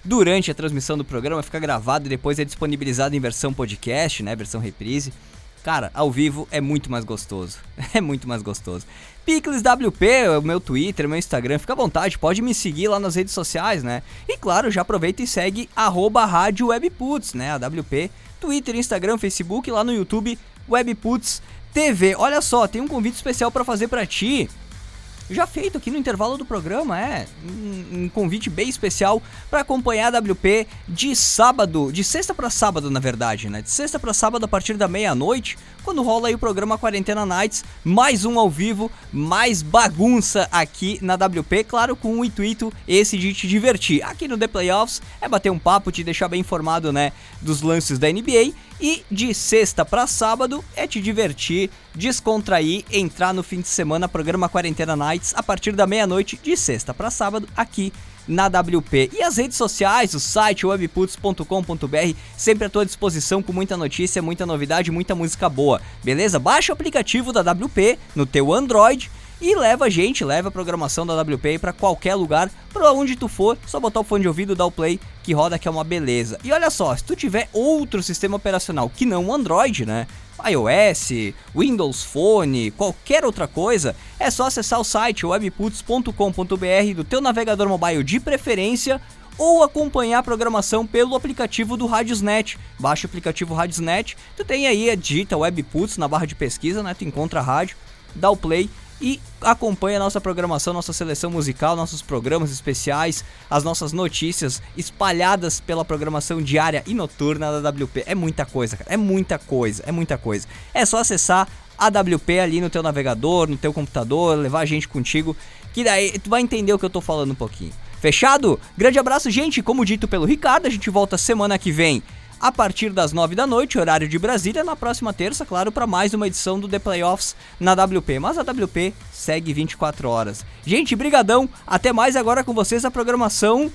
durante a transmissão do programa, fica gravado e depois é disponibilizado em versão podcast, né, versão reprise. Cara, ao vivo é muito mais gostoso. É muito mais gostoso. Picles WP, o meu Twitter, meu Instagram, fica à vontade, pode me seguir lá nas redes sociais, né? E claro, já aproveita e segue Rádio Webputs, né? A WP Twitter, Instagram, Facebook, lá no YouTube, Webputs TV. Olha só, tem um convite especial para fazer para ti já feito aqui no intervalo do programa, é um, um convite bem especial para acompanhar a WP de sábado, de sexta para sábado, na verdade, né? De sexta para sábado a partir da meia-noite, quando rola aí o programa Quarentena Nights, mais um ao vivo, mais bagunça aqui na WP, claro, com o intuito esse de te divertir. Aqui no The Playoffs é bater um papo, te deixar bem informado, né, dos lances da NBA e de sexta para sábado é te divertir, descontrair, entrar no fim de semana programa Quarentena Nights a partir da meia-noite de sexta para sábado aqui na WP. E as redes sociais, o site webputs.com.br, sempre à tua disposição com muita notícia, muita novidade, muita música boa. Beleza? Baixa o aplicativo da WP no teu Android e leva a gente, leva a programação da WP para qualquer lugar, para onde tu for, só botar o fone de ouvido, dar o play, que roda que é uma beleza. E olha só, se tu tiver outro sistema operacional que não o Android, né? iOS, Windows Phone, qualquer outra coisa, é só acessar o site webputs.com.br do teu navegador mobile de preferência ou acompanhar a programação pelo aplicativo do Radiosnet. Baixa o aplicativo Radiosnet, tu tem aí a digita Webputs na barra de pesquisa, né? Tu encontra a rádio, dá o play e acompanhe a nossa programação, nossa seleção musical, nossos programas especiais, as nossas notícias espalhadas pela programação diária e noturna da WP. É muita coisa, cara. É muita coisa, é muita coisa. É só acessar a WP ali no teu navegador, no teu computador, levar a gente contigo, que daí tu vai entender o que eu tô falando um pouquinho. Fechado? Grande abraço, gente. Como dito pelo Ricardo, a gente volta semana que vem a partir das 9 da noite, horário de Brasília, na próxima terça, claro, para mais uma edição do The Playoffs na WP. Mas a WP segue 24 horas. Gente, brigadão. Até mais agora com vocês a programação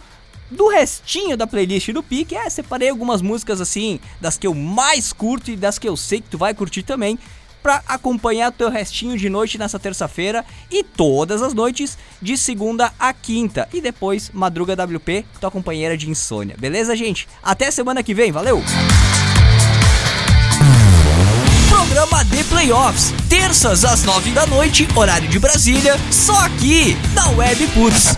do restinho da playlist do Pique. É, separei algumas músicas assim, das que eu mais curto e das que eu sei que tu vai curtir também para acompanhar teu restinho de noite nessa terça-feira e todas as noites de segunda a quinta e depois Madruga WP, tua companheira de insônia. Beleza, gente? Até semana que vem, valeu. Programa de Playoffs, terças às nove da noite, horário de Brasília, só aqui na Web Putz.